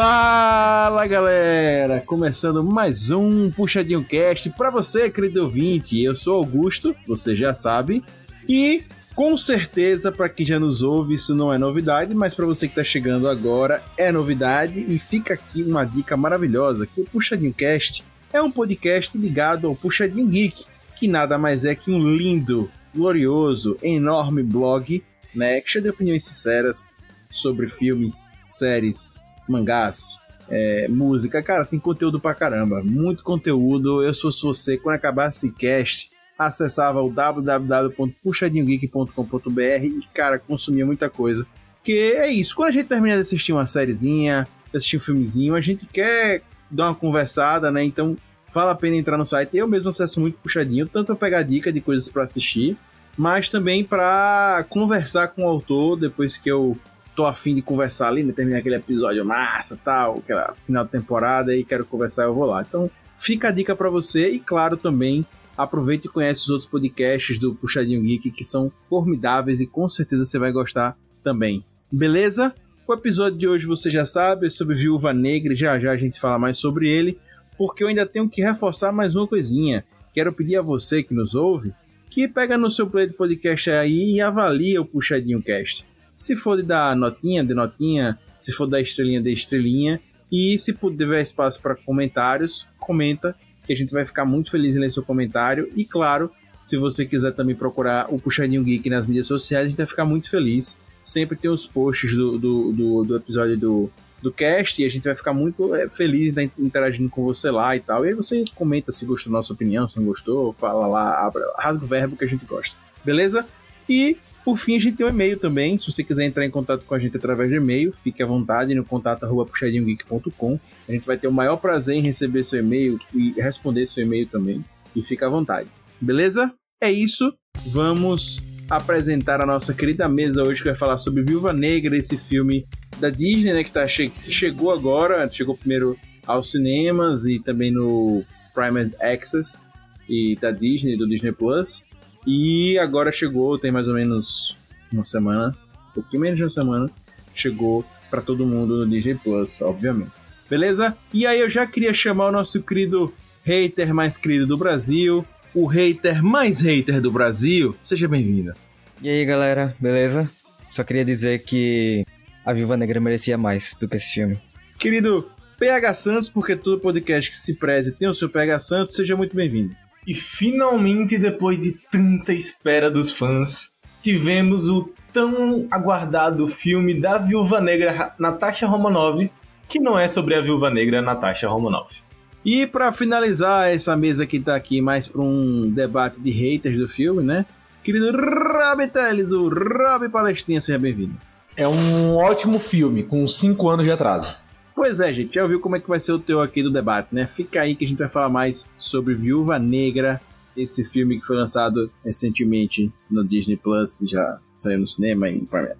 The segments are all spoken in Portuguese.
Fala galera, começando mais um Puxadinho Cast para você, querido ouvinte. Eu sou Augusto, você já sabe, e com certeza para quem já nos ouve isso não é novidade, mas para você que está chegando agora é novidade. E fica aqui uma dica maravilhosa que o Puxadinho Cast é um podcast ligado ao Puxadinho Geek, que nada mais é que um lindo, glorioso, enorme blog, né, cheio de opiniões sinceras sobre filmes, séries, mangás, é, música. Cara, tem conteúdo pra caramba. Muito conteúdo. Eu, fosse você, quando acabar esse cast, acessava o www.puxadinhogeek.com.br e, cara, consumia muita coisa. Porque é isso. Quando a gente termina de assistir uma sériezinha, assistir um filmezinho, a gente quer dar uma conversada, né? Então, vale a pena entrar no site. Eu mesmo acesso muito puxadinho, tanto para pegar dica de coisas para assistir, mas também para conversar com o autor depois que eu tô afim de conversar ali, né? Terminar aquele episódio massa, tal, aquela final de temporada e quero conversar, eu vou lá. Então, fica a dica para você e, claro, também aproveite e conhece os outros podcasts do Puxadinho Geek que são formidáveis e com certeza você vai gostar também. Beleza? O episódio de hoje você já sabe é sobre Viúva Negra, já já a gente fala mais sobre ele, porque eu ainda tenho que reforçar mais uma coisinha. Quero pedir a você que nos ouve que pega no seu play de podcast aí e avalia o Puxadinho Cast. Se for de dar notinha, de notinha. Se for dar estrelinha, de estrelinha. E se tiver espaço para comentários, comenta, que a gente vai ficar muito feliz em ler seu comentário. E claro, se você quiser também procurar o Puxadinho Geek nas mídias sociais, a gente vai ficar muito feliz. Sempre tem os posts do, do, do, do episódio do, do cast e a gente vai ficar muito é, feliz né, interagindo com você lá e tal. E aí você comenta se gostou da nossa opinião, se não gostou, fala lá, abra, rasga o verbo que a gente gosta. Beleza? E por fim, a gente tem um e-mail também. Se você quiser entrar em contato com a gente através de e-mail, fique à vontade no contato puxadinhogeek.com. A gente vai ter o maior prazer em receber seu e-mail e responder seu e-mail também. E fique à vontade. Beleza? É isso. Vamos apresentar a nossa querida mesa hoje que vai falar sobre Viúva Negra, esse filme da Disney, né, que, tá che que chegou agora, chegou primeiro aos cinemas e também no Prime Access e da Disney, do Disney Plus. E agora chegou, tem mais ou menos uma semana, um pouquinho menos de uma semana, chegou para todo mundo no Disney Plus, obviamente. Beleza? E aí eu já queria chamar o nosso querido hater mais querido do Brasil, o hater mais hater do Brasil. Seja bem-vinda. E aí, galera, beleza? Só queria dizer que a Viúva Negra merecia mais do que esse filme. Querido PH Santos, porque todo podcast que se preze tem o seu PH Santos, seja muito bem-vindo. E finalmente, depois de tanta espera dos fãs, tivemos o tão aguardado filme da Viúva Negra Natasha Romanoff, que não é sobre a Viúva Negra Natasha Romanoff. E para finalizar essa mesa que tá aqui mais para um debate de haters do filme, né? Querido Rob Teles, o Rob Palestrinha, seja bem-vindo. É um ótimo filme, com 5 anos de atraso. Pois é, gente, já viu como é que vai ser o teu aqui do debate, né? Fica aí que a gente vai falar mais sobre Viúva Negra, esse filme que foi lançado recentemente no Disney Plus, já saiu no cinema em Prime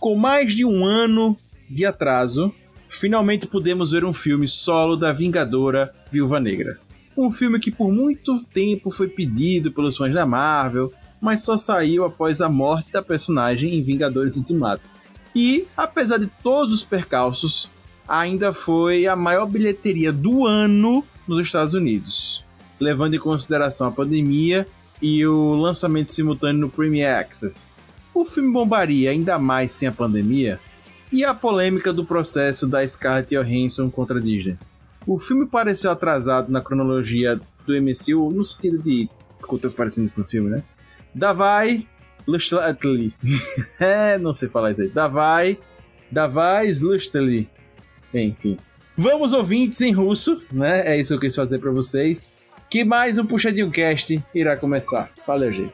Com mais de um ano de atraso, finalmente pudemos ver um filme solo da Vingadora Viúva Negra. Um filme que por muito tempo foi pedido pelos fãs da Marvel, mas só saiu após a morte da personagem em Vingadores Ultimato. E, apesar de todos os percalços, ainda foi a maior bilheteria do ano nos Estados Unidos, levando em consideração a pandemia e o lançamento simultâneo no Premier Access. O filme bombaria ainda mais sem a pandemia? E a polêmica do processo da Scarlett Johansson contra a Disney? O filme pareceu atrasado na cronologia do MCU, no sentido de ficou transparecendo isso no filme, né? Davai Lustly. é, não sei falar isso aí. Davai. Davai Lustly. Enfim. Vamos ouvintes em russo, né? É isso que eu quis fazer para vocês. Que mais um Puxadinho Cast irá começar. Valeu, gente.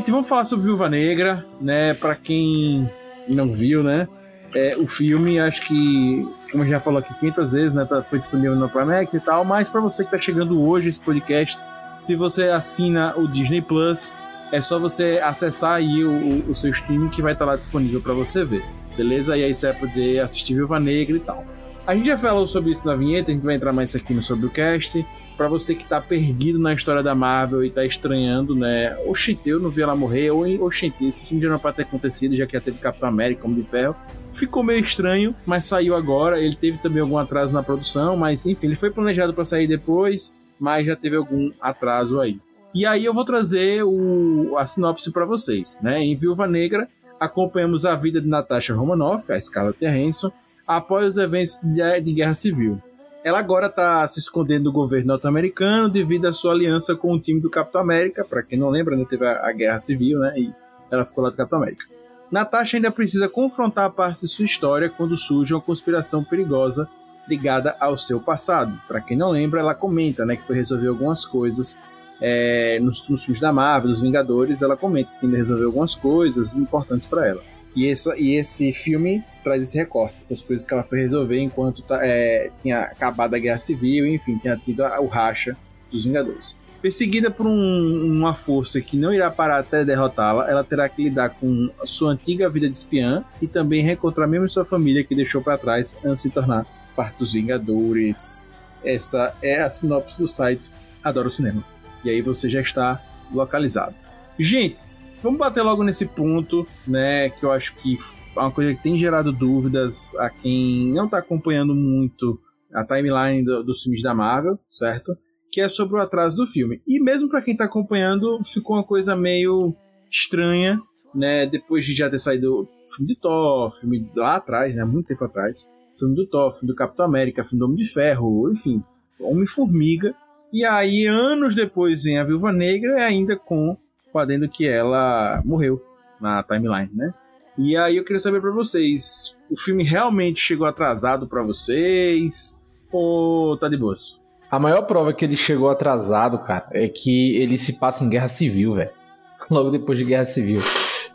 Gente, vamos falar sobre Viúva Negra, né? Pra quem não viu, né? É, o filme, acho que, como já falou aqui 500 vezes, né? tá- Foi disponível no Primex e tal, mas pra você que tá chegando hoje esse podcast, se você assina o Disney Plus, é só você acessar aí o, o- o seu streaming que vai estar lá disponível pra você ver, beleza? E aí você vai poder assistir Viúva Negra e tal. A gente já falou sobre isso na vinheta, a gente vai entrar mais aqui no sobre o cast. Pra você que tá perdido na história da Marvel e tá estranhando, né? Oxente, eu não vi ela morrer, ou oxente, esse filme já não era pra ter acontecido, já que já teve Capitão América, Homem de Ferro. Ficou meio estranho, mas saiu agora. Ele teve também algum atraso na produção, mas enfim, ele foi planejado pra sair depois, mas já teve algum atraso aí. E aí eu vou trazer o, a sinopse pra vocês, né? Em Viúva Negra, acompanhamos a vida de Natasha Romanoff, a Scarlett Johansson, após os eventos de, de guerra civil. Ela agora está se escondendo do governo norte-americano devido à sua aliança com o time do Capitão América. Para quem não lembra, né, teve a, a guerra civil, né? E ela ficou lá do Capitão América. Natasha ainda precisa confrontar a parte de sua história quando surge uma conspiração perigosa ligada ao seu passado. Para quem não lembra, ela comenta, né, que foi resolver algumas coisas é, nos, nos filmes da Marvel, dos Vingadores. Ela comenta que ainda resolveu algumas coisas importantes para ela. E, e esse filme traz esse recorte, essas coisas que ela foi resolver enquanto tá, é, tinha acabado a Guerra Civil, enfim, tinha tido a- o racha dos Vingadores. Perseguida por um- uma força que não irá parar até derrotá-la, ela terá que lidar com sua antiga vida de espiã e também reencontrar mesmo sua família que deixou para trás antes de se tornar parte dos Vingadores. Essa é a sinopse do site Adoro Cinema. E aí você já está localizado. Gente, vamos bater logo nesse ponto, né? Que eu acho que é uma coisa que tem gerado dúvidas a quem não está acompanhando muito a timeline do- dos filmes da Marvel, certo? Que é sobre o atraso do filme. E mesmo para quem está acompanhando, ficou uma coisa meio estranha, né? Depois de já ter saído o filme de Thor, filme lá atrás, né? Muito tempo atrás. Filme do Thor, filme do Capitão América, filme do Homem de Ferro, enfim, Homem-Formiga. E aí, anos depois, vem a Viúva Negra, ainda com o adendo que ela morreu na timeline, né? E aí eu queria saber pra vocês, o filme realmente chegou atrasado pra vocês ou tá de boas? A maior prova que ele chegou atrasado, cara, é que ele se passa em guerra civil, velho. Logo depois de guerra civil.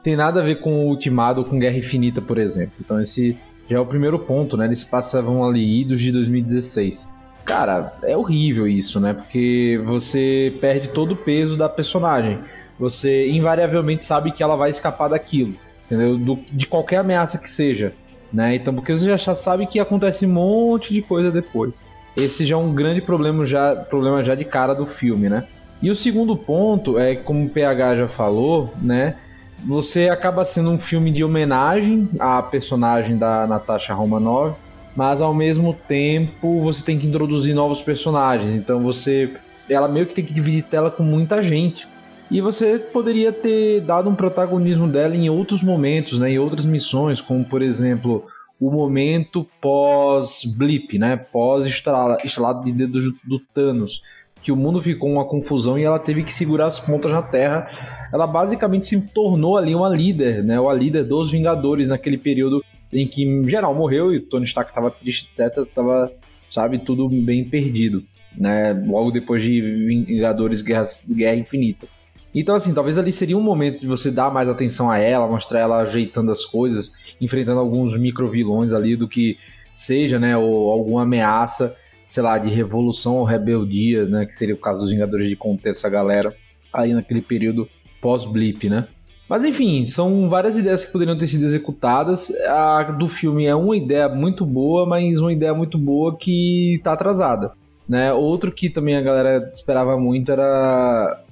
Tem nada a ver com o Ultimato ou com Guerra Infinita, por exemplo. Então esse já é o primeiro ponto, né? Eles passavam ali idos de 2016. Cara, é horrível isso, né? Porque você perde todo o peso da personagem. Você invariavelmente sabe que ela vai escapar daquilo, entendeu? Do- de qualquer ameaça que seja, né? Então, porque você já sabe que acontece um monte de coisa depois. Esse já é um grande problema já, problema já de cara do filme, né? E o segundo ponto é, como o PH já falou, né? Você acaba sendo um filme de homenagem à personagem da Natasha Romanoff, mas ao mesmo tempo você tem que introduzir novos personagens. Então você. Ela meio que tem que dividir tela com muita gente. E você poderia ter dado um protagonismo dela em outros momentos, né? Em outras missões, como por exemplo o momento pós-blip, né? Pós-estalado de dedos do Thanos. Que o mundo ficou uma confusão e ela teve que segurar as pontas na Terra. Ela basicamente se tornou ali uma líder, né? Uma líder dos Vingadores naquele período em que em geral morreu e o Tony Stark estava triste, etc. Tava, sabe, tudo bem perdido, né? Logo depois de Vingadores Guerra, Guerra Infinita. Então, assim, talvez ali seria um momento de você dar mais atenção a ela, mostrar ela ajeitando as coisas, enfrentando alguns micro vilões ali do que seja, né? Ou alguma ameaça, sei lá, de revolução ou rebeldia, né? Que seria o caso dos Vingadores de conter essa galera aí naquele período pós-blip, né? Mas enfim, são várias ideias que poderiam ter sido executadas. A do filme é uma ideia muito boa, mas uma ideia muito boa que tá atrasada. Né? Outro que também a galera esperava muito era,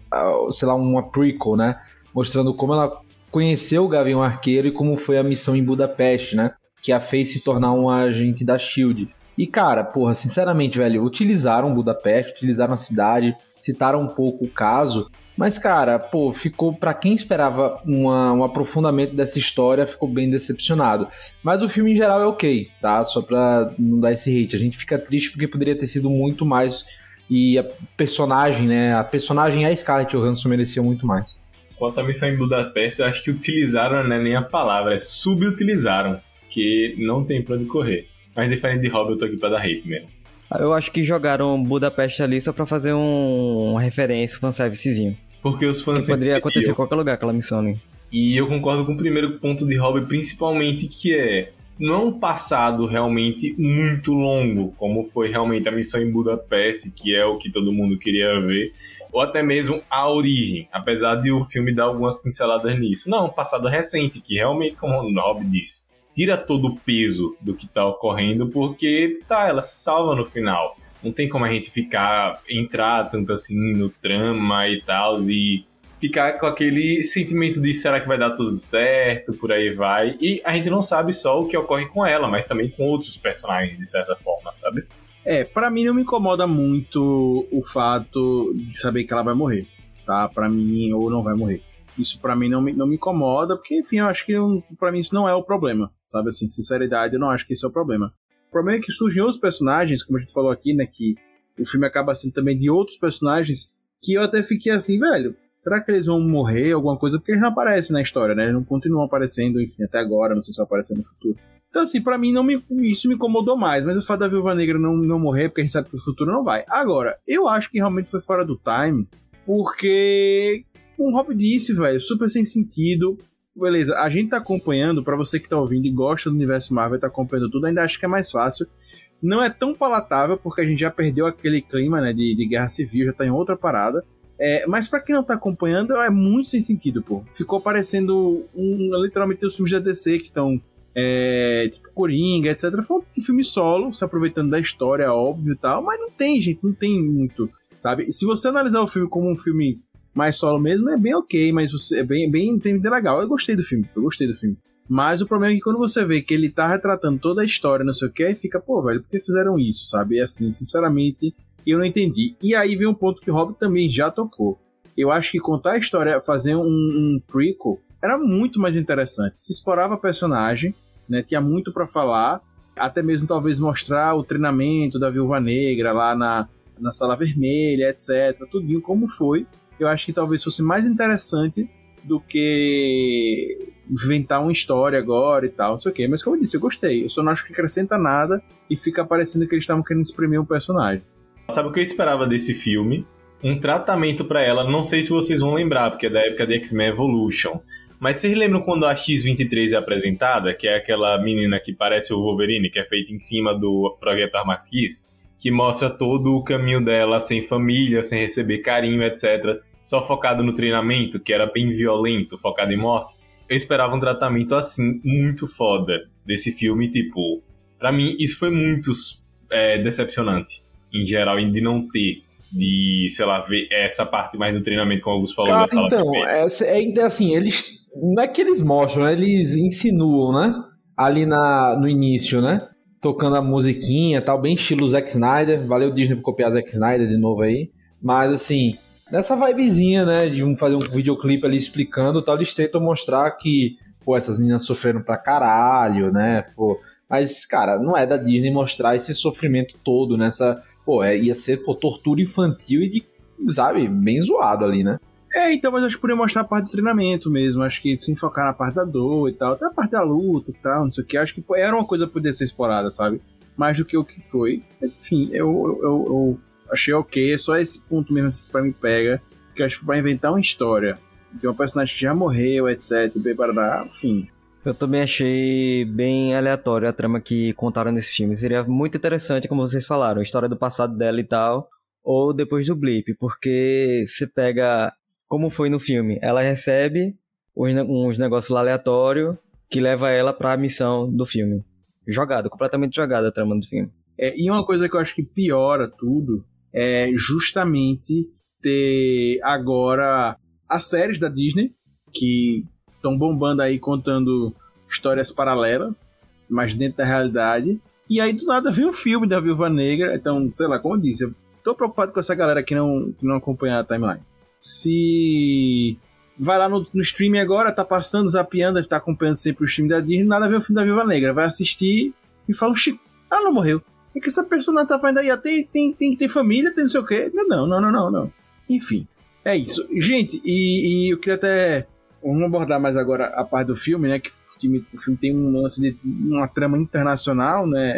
sei lá, uma prequel, né? Mostrando como ela conheceu o Gavião Arqueiro e como foi a missão em Budapeste, né? Que a fez se tornar um agente da SHIELD. E cara, porra, sinceramente, velho, utilizaram Budapeste, utilizaram a cidade, citaram um pouco o caso, mas, cara, pô, ficou. para quem esperava uma, um aprofundamento dessa história, ficou bem decepcionado. Mas o filme em geral é ok, tá? Só pra não dar esse hate. A gente fica triste porque poderia ter sido muito mais E a personagem, né? A personagem e a Scarlett Johansson mereciam muito mais. Quanto à missão em Budapeste, eu acho que utilizaram, não é nem a palavra, é subutilizaram. Que não tem pra onde correr. Mas diferente de Rob, eu tô aqui pra dar hate mesmo. Eu acho que jogaram Budapeste ali só pra fazer um, uma referência, um fanservicezinho. Porque os fãs Que poderia acontecer em qualquer lugar, aquela missão ali. E eu concordo com o primeiro ponto de Rob, principalmente que é não é um passado realmente muito longo, como foi realmente a missão em Budapeste, que é o que todo mundo queria ver, ou até mesmo a origem, apesar de o filme dar algumas pinceladas nisso. Não, um passado recente, que realmente, como o Rob disse, tira todo o peso do que tá ocorrendo, porque tá, ela se salva no final. Não tem como a gente ficar, entrar tanto assim no trama e tal, e ficar com aquele sentimento de será que vai dar tudo certo, por aí vai. E a gente não sabe só o que ocorre com ela, mas também com outros personagens, de certa forma, sabe? É, pra mim não me incomoda muito o fato de saber que ela vai morrer, tá? Pra mim, ou não vai morrer. Isso pra mim não me, não me incomoda, porque, enfim, eu acho que pra mim isso não é o problema, sabe? Assim, sinceridade, eu não acho que esse é o problema. O problema é que surgem outros personagens, como a gente falou aqui, né? Que o filme acaba sendo também de outros personagens, que eu até fiquei assim, velho, será que eles vão morrer, alguma coisa? Porque eles não aparecem na história, né? Eles não continuam aparecendo, enfim, até agora, não sei se vai aparecer no futuro. Então, assim, pra mim não me, isso me incomodou mais, mas o fato da Viúva Negra não, não morrer, porque a gente sabe que o futuro não vai. Agora, eu acho que realmente foi fora do time, porque, como o Rob disse, velho, super sem sentido. Beleza, a gente tá acompanhando, pra você que tá ouvindo e gosta do universo Marvel, tá acompanhando tudo, ainda acho que é mais fácil. Não é tão palatável, porque a gente já perdeu aquele clima, né, de, de guerra civil, já tá em outra parada. É, mas pra quem não tá acompanhando, é muito sem sentido, pô. Ficou parecendo um, literalmente os filmes da DC que estão é, tipo Coringa, etc. Foi um filme solo, se aproveitando da história, óbvio e tal, mas não tem, gente, não tem muito, sabe? Se você analisar o filme como um filme mais solo mesmo, é bem ok, mas você, é bem, bem, bem legal. Eu gostei do filme, eu gostei do filme. Mas o problema é que quando você vê que ele tá retratando toda a história, não sei o que, aí fica, pô, velho, por que fizeram isso, sabe? E assim, sinceramente, eu não entendi. E aí vem um ponto que o Rob também já tocou. Eu acho que contar a história, fazer um, um prequel, era muito mais interessante. Se explorava a personagem, né? Tinha muito pra falar. Até mesmo talvez mostrar o treinamento da Viúva Negra lá na, na Sala Vermelha, etc. Tudinho como foi. Eu acho que talvez fosse mais interessante do que inventar uma história agora e tal, não sei o quê. Mas como eu disse, eu gostei. Eu só não acho que acrescenta nada e fica parecendo que eles estavam querendo exprimir um personagem. Sabe o que eu esperava desse filme? Um tratamento pra ela, não sei se vocês vão lembrar, porque é da época de X-Men Evolution. Mas vocês lembram quando a X-23 é apresentada, que é aquela menina que parece o Wolverine, que é feita em cima do Projeto Armas X? Que mostra todo o caminho dela sem família, sem receber carinho, etc. Só focado no treinamento, que era bem violento, focado em morte. Eu esperava um tratamento assim, muito foda, desse filme, tipo... Pra mim, isso foi muito é, decepcionante, em geral, de não ter de, sei lá, ver essa parte mais do treinamento, como alguns falou Cara, da sala então, é, é, assim, eles. Não é que eles mostram, né? eles insinuam, né? Ali na, no início, né? Tocando a musiquinha tal, bem estilo Zack Snyder. Valeu Disney por copiar Zack Snyder de novo aí. Mas assim, nessa vibezinha, né? De um, fazer um videoclipe ali explicando tal, eles tentam mostrar que, pô, essas meninas sofreram pra caralho, né? Pô, mas, cara, não é da Disney mostrar esse sofrimento todo nessa. Pô, é, ia ser pô, tortura infantil e de, sabe, bem zoado ali, né? É, então, mas acho que podia mostrar a parte do treinamento mesmo. Acho que se focar na parte da dor e tal, até a parte da luta e tal, não sei o que. Acho que pô, era uma coisa que podia ser explorada, sabe? Mais do que o que foi. Mas enfim, eu, eu, eu, eu achei ok. É só esse ponto mesmo assim, que pra mim pega. Que acho que pra inventar uma história de uma personagem que já morreu, etc. Enfim. Eu também achei bem aleatório a trama que contaram nesse filme. Seria muito interessante, como vocês falaram, a história do passado dela e tal, ou depois do blip, porque você pega como foi no filme. Ela recebe uns, ne- uns negócios lá aleatórios que leva ela pra missão do filme. Jogado, completamente jogada a trama do filme. É, e uma coisa que eu acho que piora tudo é justamente ter agora as séries da Disney, que estão bombando aí contando histórias paralelas, mas dentro da realidade. E aí do nada vem um filme da Viúva Negra. Então, sei lá, como eu disse, eu tô preocupado com essa galera que não, que não acompanha a timeline. Se vai lá no, no streaming agora, tá passando, zapeando, tá acompanhando sempre o stream da Disney, nada a ver o filme da Viúva Negra. Vai assistir e fala, "Oxi, ela não morreu. É que essa personagem tá fazendo aí, tem, tem, tem que ter família, tem não sei o quê. Não, não, não, não, não. Enfim, é isso. Gente, e, e eu queria até. Vamos abordar mais agora a parte do filme, né? Que o filme, tem um lance de uma trama internacional, né?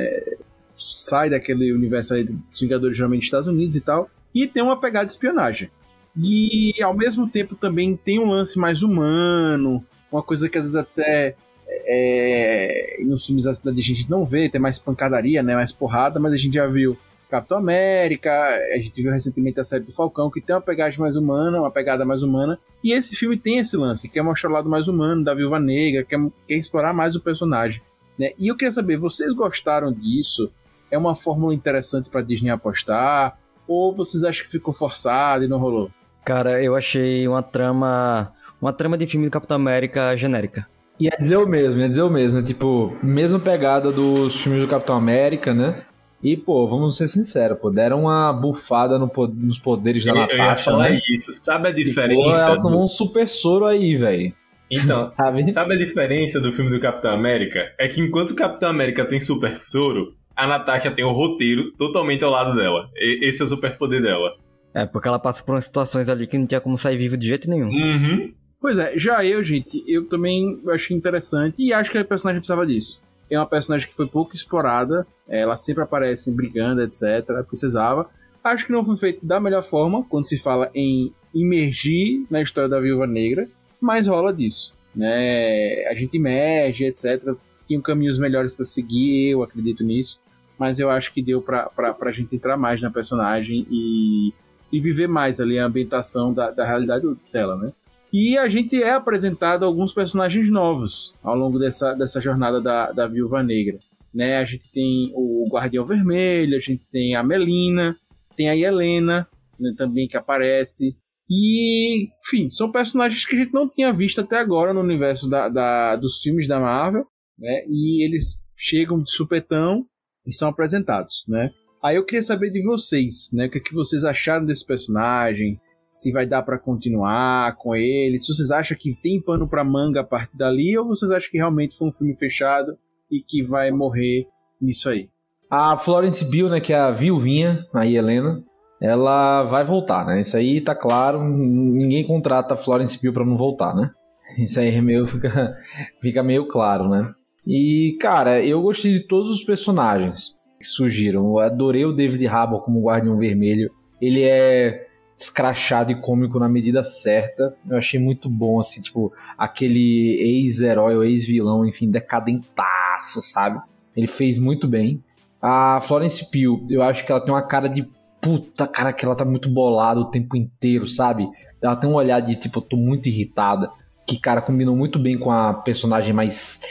Sai daquele universo aí dos Vingadores, geralmente dos Estados Unidos e tal. E tem uma pegada de espionagem. E ao mesmo tempo também tem um lance mais humano, uma coisa que às vezes até é, nos filmes assim, a gente não vê, tem mais pancadaria, né, mais porrada, mas a gente já viu Capitão América, a gente viu recentemente a série do Falcão, que tem uma pegada mais humana, uma pegada mais humana, e esse filme tem esse lance, que é mostrar o lado mais humano da Viúva Negra, quer, quer explorar mais o personagem. Né? E eu queria saber, vocês gostaram disso? É uma fórmula interessante para Disney apostar? Ou vocês acham que ficou forçado e não rolou? Cara, eu achei uma trama. Uma trama de filme do Capitão América genérica. Ia dizer o mesmo, ia dizer o mesmo. Tipo, mesma pegada dos filmes do Capitão América, né? E, pô, vamos ser sinceros, pô, deram uma bufada no nos poderes da Eu, ia Natasha, né? isso. Sabe a Pô, diferença? ela do- tomou um super soro aí, velho. Então, Sabe? sabe a diferença do filme do Capitão América? É que enquanto o Capitão América tem super soro, a Natasha tem o roteiro totalmente ao lado dela. E- esse é o superpoder dela. É, porque ela passa por umas situações ali que não tinha como sair vivo de jeito nenhum. Uhum. Pois é, já eu, gente, eu também achei interessante e acho que a personagem precisava disso. É uma personagem que foi pouco explorada, ela sempre aparece brigando, etc. Precisava. Acho que não foi feito da melhor forma quando se fala em imergir na história da Viúva Negra, mas rola disso. Né? A gente emerge, etc. Tinham caminhos melhores para seguir, eu acredito nisso. Mas eu acho que deu pra, pra gente entrar mais na personagem e, e viver mais ali a ambientação da, da realidade dela, né? E a gente é apresentado alguns personagens novos ao longo dessa, dessa jornada da, da Viúva Negra. Né? A gente tem o Guardião Vermelho, a gente tem a Melina, tem a Helena né, também que aparece. E, enfim, são personagens que a gente não tinha visto até agora no universo da, da- dos filmes da Marvel. Né? E eles chegam de supetão e são apresentados. Né? Aí eu queria saber de vocês, né? O que, é que vocês acharam desse personagem? Se vai dar pra continuar com ele, se vocês acham que tem pano pra manga a partir dali, ou vocês acham que realmente foi um filme fechado e que vai morrer nisso aí. A Florence Bill, né, que é a viuvinha, a Helena, ela vai voltar, né? Isso aí tá claro, ninguém contrata a Florence Bill pra não voltar, né? Isso aí é meio, fica, fica meio claro, né? E, cara, eu gostei de todos os personagens que surgiram. Eu adorei o David Harbour como Guardião Vermelho. Ele é escrachado e cômico na medida certa. Eu achei muito bom, assim, tipo, aquele ex-herói ou ex-vilão, enfim, decadentaço, sabe? Ele fez muito bem. A Florence Pugh, eu acho que ela tem uma cara de puta, cara, que ela tá muito bolada o tempo inteiro, sabe? Ela tem um olhar de tipo, eu tô muito irritada. Que, cara, combinou muito bem com a personagem mais.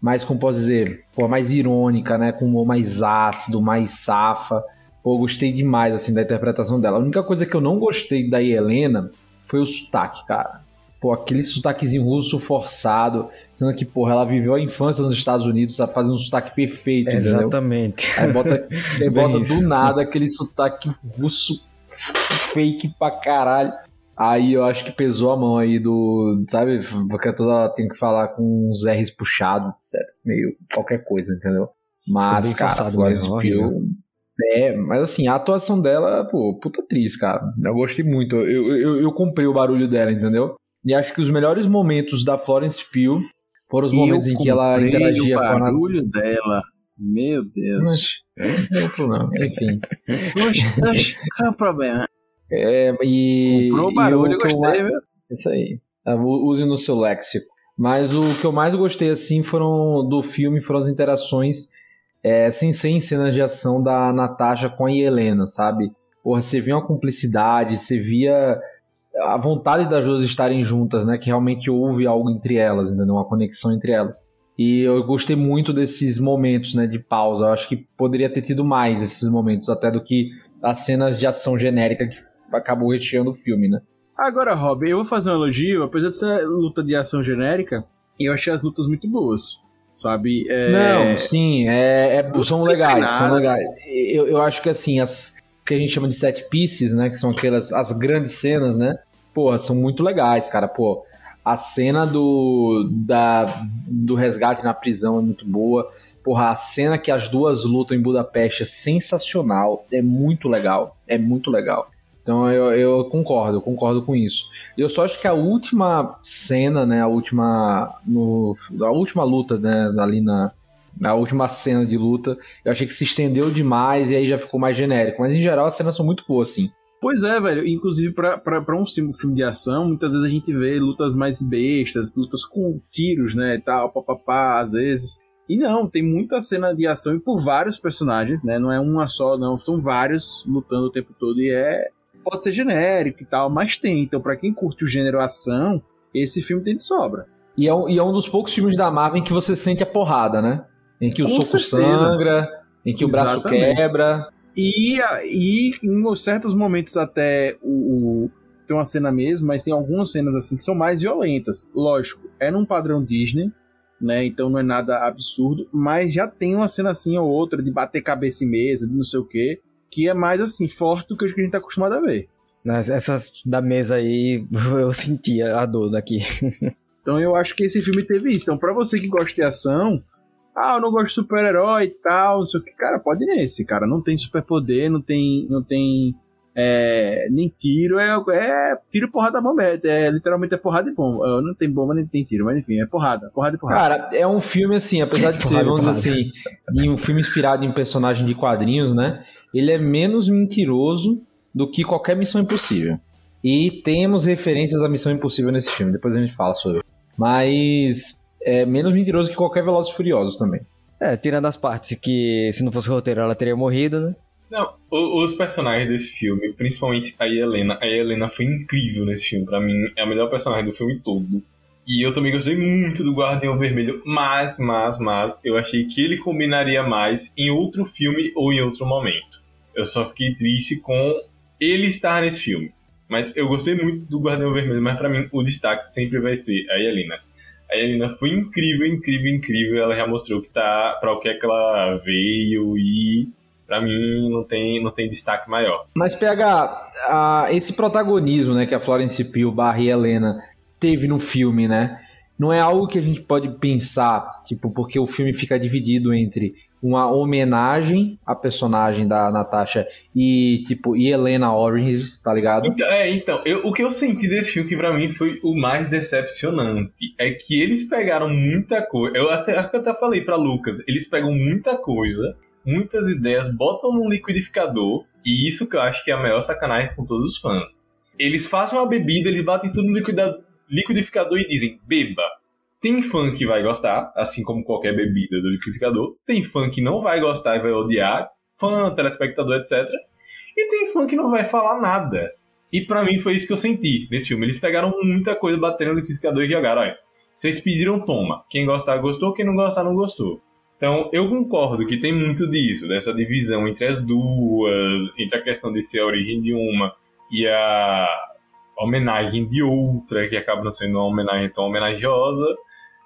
Mais, como posso dizer? Pô, mais irônica, né? Com humor mais ácido, mais safa. Pô, eu gostei demais, assim, da interpretação dela. A única coisa que eu não gostei da Helena foi o sotaque, cara. Pô, aquele sotaquezinho russo forçado. Sendo que, porra, ela viveu a infância nos Estados Unidos, sabe? Fazendo um sotaque perfeito, entendeu? Exatamente. Aí bota, aí bota isso. do nada aquele sotaque russo fake pra caralho. Aí eu acho que pesou a mão aí do. Sabe? Porque toda hora tem que falar com uns R's puxados, etc. Meio qualquer coisa, entendeu? Mas, cara, Florence Pugh. É, mas assim, a atuação dela, pô, puta atriz, cara. Eu gostei muito. Eu, eu, eu comprei o barulho dela, entendeu? E acho que os melhores momentos da Florence Pugh foram os momentos Eu em que ela interagia o com a Nat- barulho dela. Meu Deus. Não tem problema. Enfim. Oxe, qual é o problema? É, e. Comprou o e barulho, o eu que eu gostei, viu? Isso aí. Ah, Use no seu léxico. Mas o que eu mais gostei, assim, foram do filme foram as interações é, sem ser cenas de ação da Natasha com a Helena, sabe? Porra, você via uma cumplicidade, você via a vontade das duas estarem juntas, né? Que realmente houve algo entre elas, entendeu? Uma conexão entre elas. E eu gostei muito desses momentos, né, de pausa. Eu acho que poderia ter tido mais esses momentos, até do que as cenas de ação genérica que acabou recheando o filme, né? Agora, Rob, eu vou fazer um elogio, apesar de ser luta de ação genérica, eu achei as lutas muito boas. Sabe? É, Não, sim, é, é- são legais, são legais. Eu, eu acho que assim, as que a gente chama de set pieces, né? Que são aquelas as grandes cenas, né? Porra, são muito legais, cara. Pô, A cena do, da, do resgate na prisão é muito boa. Porra, a cena que as duas lutam em Budapeste é sensacional. É muito legal. É muito legal. Então eu, eu concordo, eu concordo com isso. Eu só acho que a última cena, né? A última. No, a última luta, né? Ali na, na última cena de luta, eu achei que se estendeu demais e aí já ficou mais genérico. Mas em geral as cenas são muito boas, sim. Pois é, velho. Inclusive, pra um filme de ação, muitas vezes a gente vê lutas mais bestas, lutas com tiros, né? E tal, papapá, às vezes. E não, tem muita cena de ação e por vários personagens, né? Não é uma só, não. São vários lutando o tempo todo e é. Pode ser genérico e tal, mas tem. Então, pra quem curte o gênero ação, esse filme tem de sobra. E é, um, e é um dos poucos filmes da Marvel em que você sente a porrada, né? Em que o Com soco certeza. sangra, em que o braço Exatamente. quebra. E, e em certos momentos até o, o- tem uma cena mesmo, mas tem algumas cenas assim que são mais violentas. Lógico, é num padrão Disney, né? Então não é nada absurdo, mas já tem uma cena assim ou outra de bater cabeça em mesa, de não sei o quê, que é mais assim forte do que o que a gente tá acostumado a ver. Essas da mesa aí, eu sentia a dor daqui. Então eu acho que esse filme teve isso. Então, pra você que gosta de ação, ah, eu não gosto de super-herói e tal, não sei o que, cara, pode ir nesse, cara. Não tem superpoder, não tem. Não tem. É, nem tiro, é, é tiro, porrada, bomba. É, é, literalmente é porrada e bomba. Ah, Não tem bomba nem tem tiro, mas enfim, é porrada, porrada e porrada. Cara, é um filme assim, apesar de ser, vamos dizer assim, de um filme inspirado em personagem de quadrinhos, né? Ele é menos mentiroso do que qualquer Missão Impossível. E temos referências à Missão Impossível nesse filme, depois a gente fala sobre. Mas é menos mentiroso que qualquer Velozes e Furiosos também. É, tirando as partes que se não fosse o roteiro ela teria morrido, né? Não, os personagens desse filme, principalmente a Helena, a Helena foi incrível nesse filme. Pra mim, é a melhor personagem do filme todo. E eu também gostei muito do Guardião Vermelho, mas, mas, mas, eu achei que ele combinaria mais em outro filme ou em outro momento. Eu só fiquei triste com ele estar nesse filme. Mas eu gostei muito do Guardião Vermelho, mas pra mim o destaque sempre vai ser a Helena. A Helena foi incrível, incrível, incrível. Ela já mostrou que tá para o que é que ela veio e Pra mim não tem, não tem destaque maior. Mas PH, a- esse protagonismo né, que a Florence Pugh barra Helena teve no filme, né? Não é algo que a gente pode pensar, tipo, porque o filme fica dividido entre uma homenagem à personagem da Natasha e, tipo, e Helena Orange, tá ligado? Então, é, então, eu- o que eu senti desse filme que pra mim foi o mais decepcionante é que eles pegaram muita coisa. Eu até, que eu até falei pra Lucas, eles pegam muita coisa, muitas ideias, botam num liquidificador, e isso que eu acho que é a maior sacanagem com todos os fãs. Eles fazem uma bebida, eles batem tudo no liquidificador e dizem, beba. Tem fã que vai gostar, assim como qualquer bebida do liquidificador. Tem fã que não vai gostar e vai odiar. Fã, telespectador, etc. E tem fã que não vai falar nada. E pra mim foi isso que eu senti nesse filme. Eles pegaram muita coisa, bateram no liquidificador e jogaram. Olha, vocês pediram, toma. Quem gostar, gostou. Quem não gostar, não gostou. Então, eu concordo que tem muito disso, dessa divisão entre as duas, entre a questão de ser a origem de uma e a homenagem de outra, que acaba não sendo uma homenagem tão homenageosa.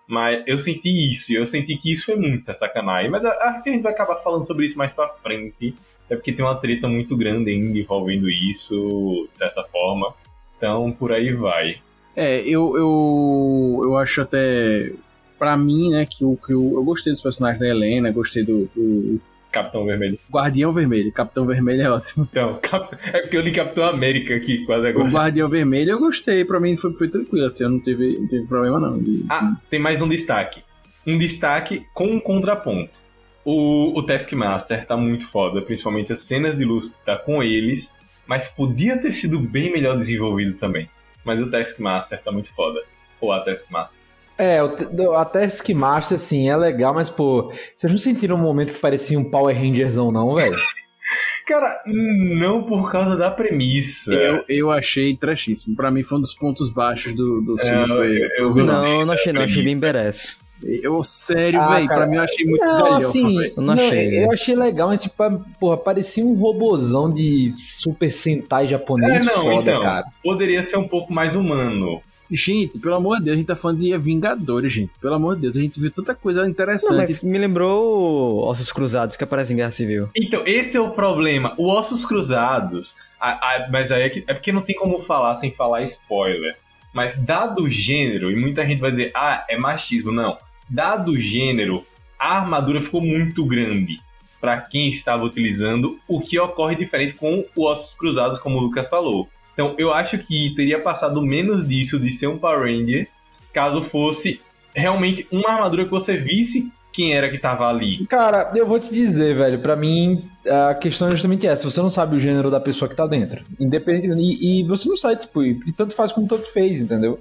Mas eu senti isso, eu senti que isso foi muita sacanagem. Mas acho que a gente vai acabar falando sobre isso mais pra frente. É porque tem uma treta muito grande ainda envolvendo isso, de certa forma. Então, por aí vai. É, eu, eu, eu acho até. Pra mim, né, que, o, que eu, eu gostei dos personagens da Helena, gostei do, do Capitão Vermelho. Guardião Vermelho. Capitão Vermelho é ótimo. Então, Cap- é porque eu li Capitão América aqui quase O agora. Guardião Vermelho eu gostei, pra mim foi, foi tranquilo, assim, eu não teve, não teve problema não. de- Ah, tem mais um destaque. Um destaque com um contraponto. O, o Taskmaster tá muito foda, principalmente as cenas de luz tá com eles, mas podia ter sido bem melhor desenvolvido também. Mas o Taskmaster tá muito foda. Ou a Taskmaster. É, o te- a Taskmaster, assim, é legal, mas, pô, vocês não sentiram um momento que parecia um Power Rangerzão, não, velho? Cara, não por causa da premissa. Eu, eu achei trashíssimo. Pra mim foi um dos pontos baixos do, do filme. É, foi, eu- foi o eu vilão. Não, não achei não, achei bem merece. Eu, sério, Ah, velho, pra mim eu achei muito Não, galhofa, assim, velho. Eu não não, achei, eu né? achei legal, mas, tipo, porra, parecia um robozão de Super Sentai japonês É, não, foda, então. cara. Poderia ser um pouco mais humano. Gente, pelo amor de Deus, a gente tá falando de Vingadores, gente. Pelo amor de Deus, a gente viu tanta coisa Não, interessante. mas me lembrou Ossos Cruzados que aparece em Guerra Civil. Então, esse é o problema. O Ossos Cruzados. a- a- mas aí é, que- é porque não tem como falar sem falar spoiler. Mas dado o gênero, e muita gente vai dizer, ah, é machismo. Não. Dado o gênero, a armadura ficou muito grande para quem estava utilizando, o que ocorre diferente com o Ossos Cruzados, como o Lucas falou. Então, eu acho que teria passado menos disso de ser um Power Ranger, caso fosse realmente uma armadura que você visse quem era que tava ali. Cara, eu vou te dizer, velho, pra mim a questão é justamente essa. Você não sabe o gênero da pessoa que tá dentro. Independente. E, e você não sabe, tipo, e tanto faz como tanto fez, entendeu?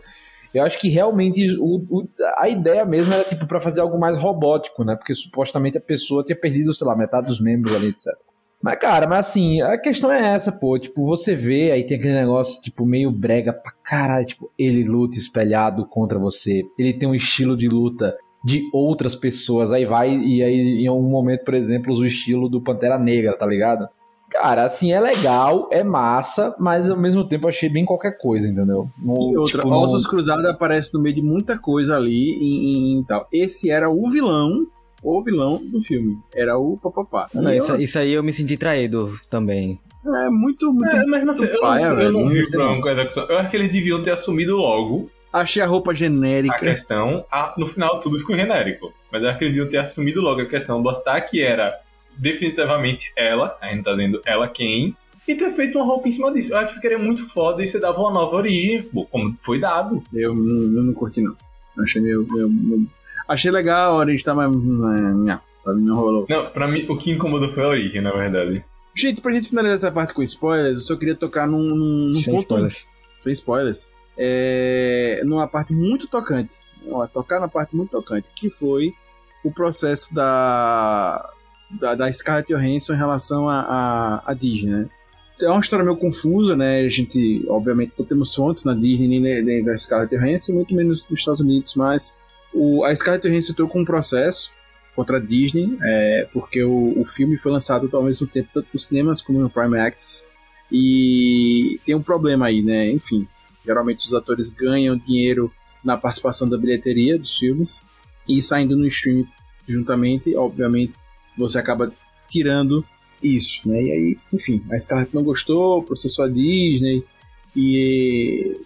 Eu acho que realmente o, o, a ideia mesmo era tipo para fazer algo mais robótico, né? Porque supostamente a pessoa tinha perdido, sei lá, metade dos membros ali, etc. Mas, cara, mas assim, a questão é essa, pô. Tipo, você vê, aí tem aquele negócio, tipo, meio brega pra caralho. Tipo, ele luta espelhado contra você. Ele tem um estilo de luta de outras pessoas. Aí vai, e aí em algum momento, por exemplo, usa o estilo do Pantera Negra, tá ligado? Cara, assim, é legal, é massa, mas ao mesmo tempo eu achei bem qualquer coisa, entendeu? No, e outra, tipo, Ossos no... Cruzados aparece no meio de muita coisa ali e, e, tal. Esse era o vilão o vilão do filme. Era o papapá. Não, isso, eu... isso, aí eu me senti traído também. É muito, muito. É, mas não sei, eu, paia, não, eu não vi não. Eu acho que eles deviam ter assumido logo. Achei a roupa genérica. A questão, a, no final tudo ficou genérico. Mas eu acho que eles deviam ter assumido logo a questão, botar que era definitivamente ela, a gente tá dizendo ela quem, e ter feito uma roupa em cima disso. Eu acho que ficaria muito foda e você dava uma nova origem, como foi dado. Eu, eu não curti, não. Achei meio, meio, meio Achei legal, a origem tá mais. Não, não rolou. Não, pra mim o que incomodou foi a origem, na verdade. Gente, pra gente finalizar essa parte com spoilers, eu só queria tocar num, num Sem ponto. Spoilers. Sem spoilers. É, numa parte muito tocante. Tocar na parte muito tocante, que foi o processo da, da, da Scarlett Johansson em relação a, a, a Disney, né? É uma história meio confusa, né? A gente, obviamente, não temos fontes na Disney nem, nem da Scarlett Johansson, muito menos nos Estados Unidos, mas o, a Scarlett Johansson entrou com um processo contra a Disney, é, porque o, o filme foi lançado ao mesmo tempo tanto nos cinemas como no Prime Access. E tem um problema aí, né? Enfim, geralmente os atores ganham dinheiro na participação da bilheteria dos filmes e saindo no stream juntamente, obviamente, você acaba tirando isso, né? E aí, enfim, a Scarlett não gostou, processou a Disney e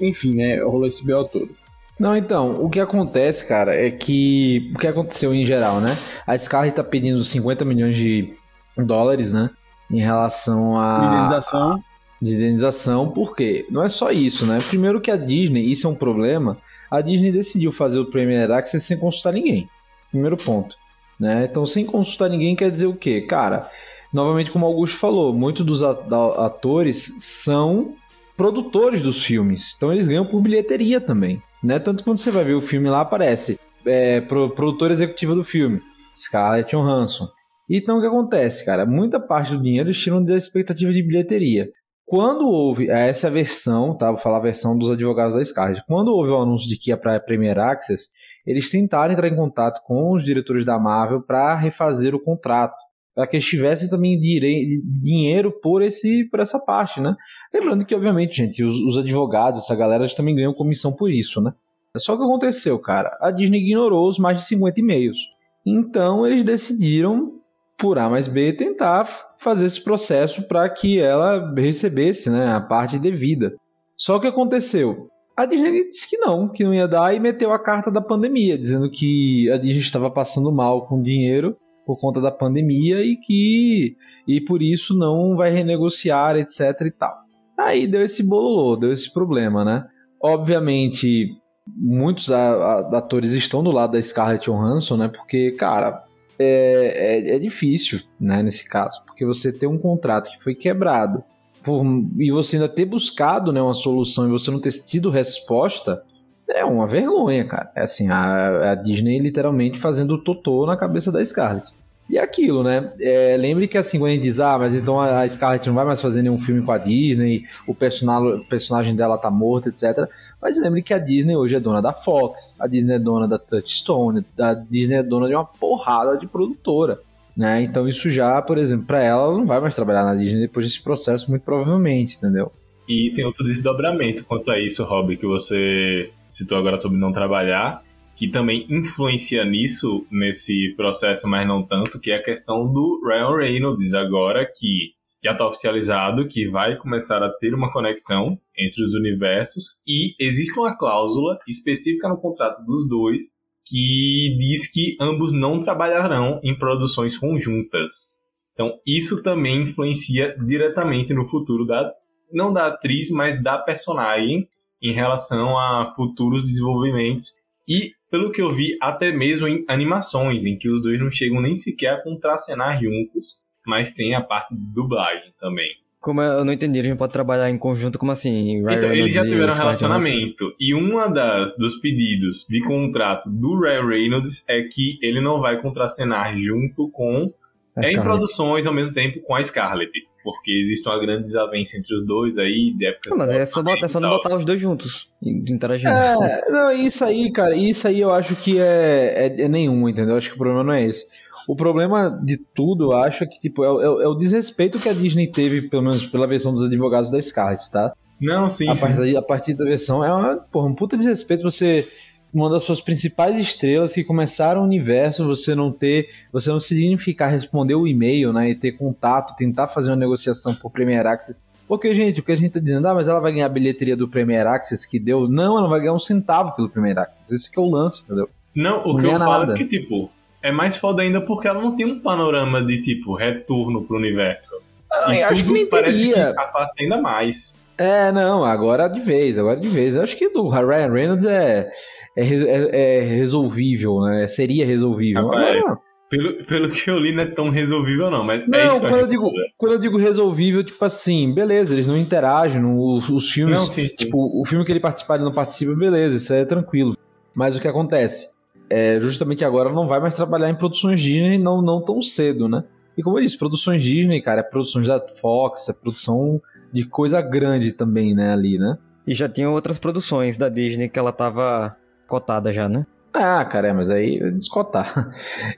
enfim, né, rolou esse BO todo. Não, então, o que acontece, cara, é que. O que aconteceu em geral, né? A Scarlett tá pedindo 50 milhões de dólares, né? Em relação a. Indenização. De indenização, por quê? Não é só isso, né? Primeiro que a Disney, isso é um problema, a Disney decidiu fazer o Premier Access sem consultar ninguém. Primeiro ponto. Né? Então, sem consultar ninguém quer dizer o quê? Cara, novamente, como o Augusto falou, muitos dos atores são produtores dos filmes. Então, eles ganham por bilheteria também. Né? Tanto quando você vai ver o filme lá, aparece é, pro, produtora executiva do filme, Scarlett Johansson. Então o que acontece, cara? Muita parte do dinheiro eles tiram da expectativa de bilheteria. Quando houve é, essa versão, tá? Vou falar a versão dos advogados da Scarlett. Quando houve o anúncio de que ia para a Premier Access, eles tentaram entrar em contato com os diretores da Marvel para refazer o contrato, para que eles tivessem também dinheiro por esse por essa parte, né? Lembrando que obviamente, gente, os, os advogados, essa galera também ganham comissão por isso, né? Só que aconteceu, cara, a Disney ignorou os mais de 50 e-mails. Então eles decidiram por A mais B, tentar fazer esse processo para que ela recebesse né, a parte devida. Só que aconteceu? A Disney disse que não, que não ia dar e meteu a carta da pandemia, dizendo que a Disney estava passando mal com dinheiro por conta da pandemia e que e por isso não vai renegociar, etc e tal. Aí deu esse bololô, deu esse problema, né? Obviamente, muitos atores estão do lado da Scarlett Johansson, né? Porque, cara, é, é, é, difícil, né, nesse caso, porque você tem um contrato que foi quebrado por, e você ainda ter buscado né, uma solução e você não ter tido resposta, é uma vergonha, cara. É assim, a, a Disney literalmente fazendo o totô na cabeça da Scarlett. E aquilo, né? É, lembre que assim, quando a gente diz, ah, mas então a Scarlett não vai mais fazer nenhum filme com a Disney, o personagem, o personagem dela tá morto, etc. Mas lembre que a Disney hoje é dona da Fox, a Disney é dona da Touchstone, a Disney é dona de uma porrada de produtora. Né? Então isso já, por exemplo, para ela, ela não vai mais trabalhar na Disney depois desse processo, muito provavelmente, entendeu? E tem outro desdobramento quanto a isso, Rob, que você citou agora sobre não trabalhar, que também influencia nisso, nesse processo, mas não tanto, que é a questão do Ryan Reynolds agora, que já está oficializado que vai começar a ter uma conexão entre os universos e existe uma cláusula específica no contrato dos dois que diz que ambos não trabalharão em produções conjuntas. Então, isso também influencia diretamente no futuro da não da atriz, mas da personagem em relação a futuros desenvolvimentos e, pelo que eu vi, até mesmo em animações, em que os dois não chegam nem sequer a contracenar juntos, mas tem a parte de dublagem também. Como eu não entendi, a gente pode trabalhar em conjunto como assim? Ryan Então, eles já tiveram um relacionamento. E das dos pedidos de contrato do Ryan Reynolds é que ele não vai contracenar junto com é em produções ao mesmo tempo com a Scarlett. Porque existe uma grande desavença entre os dois aí, de época Não, mas é só, botar, é só não botar os dois juntos, interagindo. É, não, isso aí, cara, isso aí eu acho que é, é, é nenhum, entendeu? Eu acho que o problema não é esse. O problema de tudo, eu acho, é que, tipo, é, o- é é o desrespeito que a Disney teve, pelo menos pela versão dos advogados da Scarlett, tá? Não, sim, a, sim. partir, a partir da versão, é uma, porra, um puta desrespeito você. Uma das suas principais estrelas que começaram o universo, você não ter. Você não se dignificar, responder o e-mail, né? E ter contato, tentar fazer uma negociação por Premier Access. Porque, gente, o que a gente tá dizendo, ah, mas ela vai ganhar a bilheteria do Premier Access que deu. Não, ela não vai ganhar um centavo pelo Premier Access. Esse que é o lance, entendeu? Não, o Não que eu falo nada. é que, tipo, é mais foda ainda porque ela não tem um panorama de, tipo, retorno pro universo. Ah, E eu acho que nem teria. que ainda mais. É, não, agora de vez, agora de vez. Eu acho que do Ryan Reynolds é, é, é- é resolvível, né? Seria resolvível. Rapaz, Agora, Pelo, pelo que eu li, não é tão resolvível, não. Mas é Não, isso que quando eu, digo, quando eu digo resolvível, tipo assim, beleza, eles não interagem, não- os, os filmes, Não, sim, sim. tipo, o filme que ele participa, ele não participa, beleza, isso aí é tranquilo. Mas o que acontece? É, justamente agora não vai mais trabalhar em produções Disney não, não tão cedo, né? E como eu disse, produções Disney, cara, é produções da Fox, é produção de coisa grande também, né, ali, né? E já tinha outras produções da Disney que ela tava cotada já, né? Ah, cara, é, mas aí é descotar.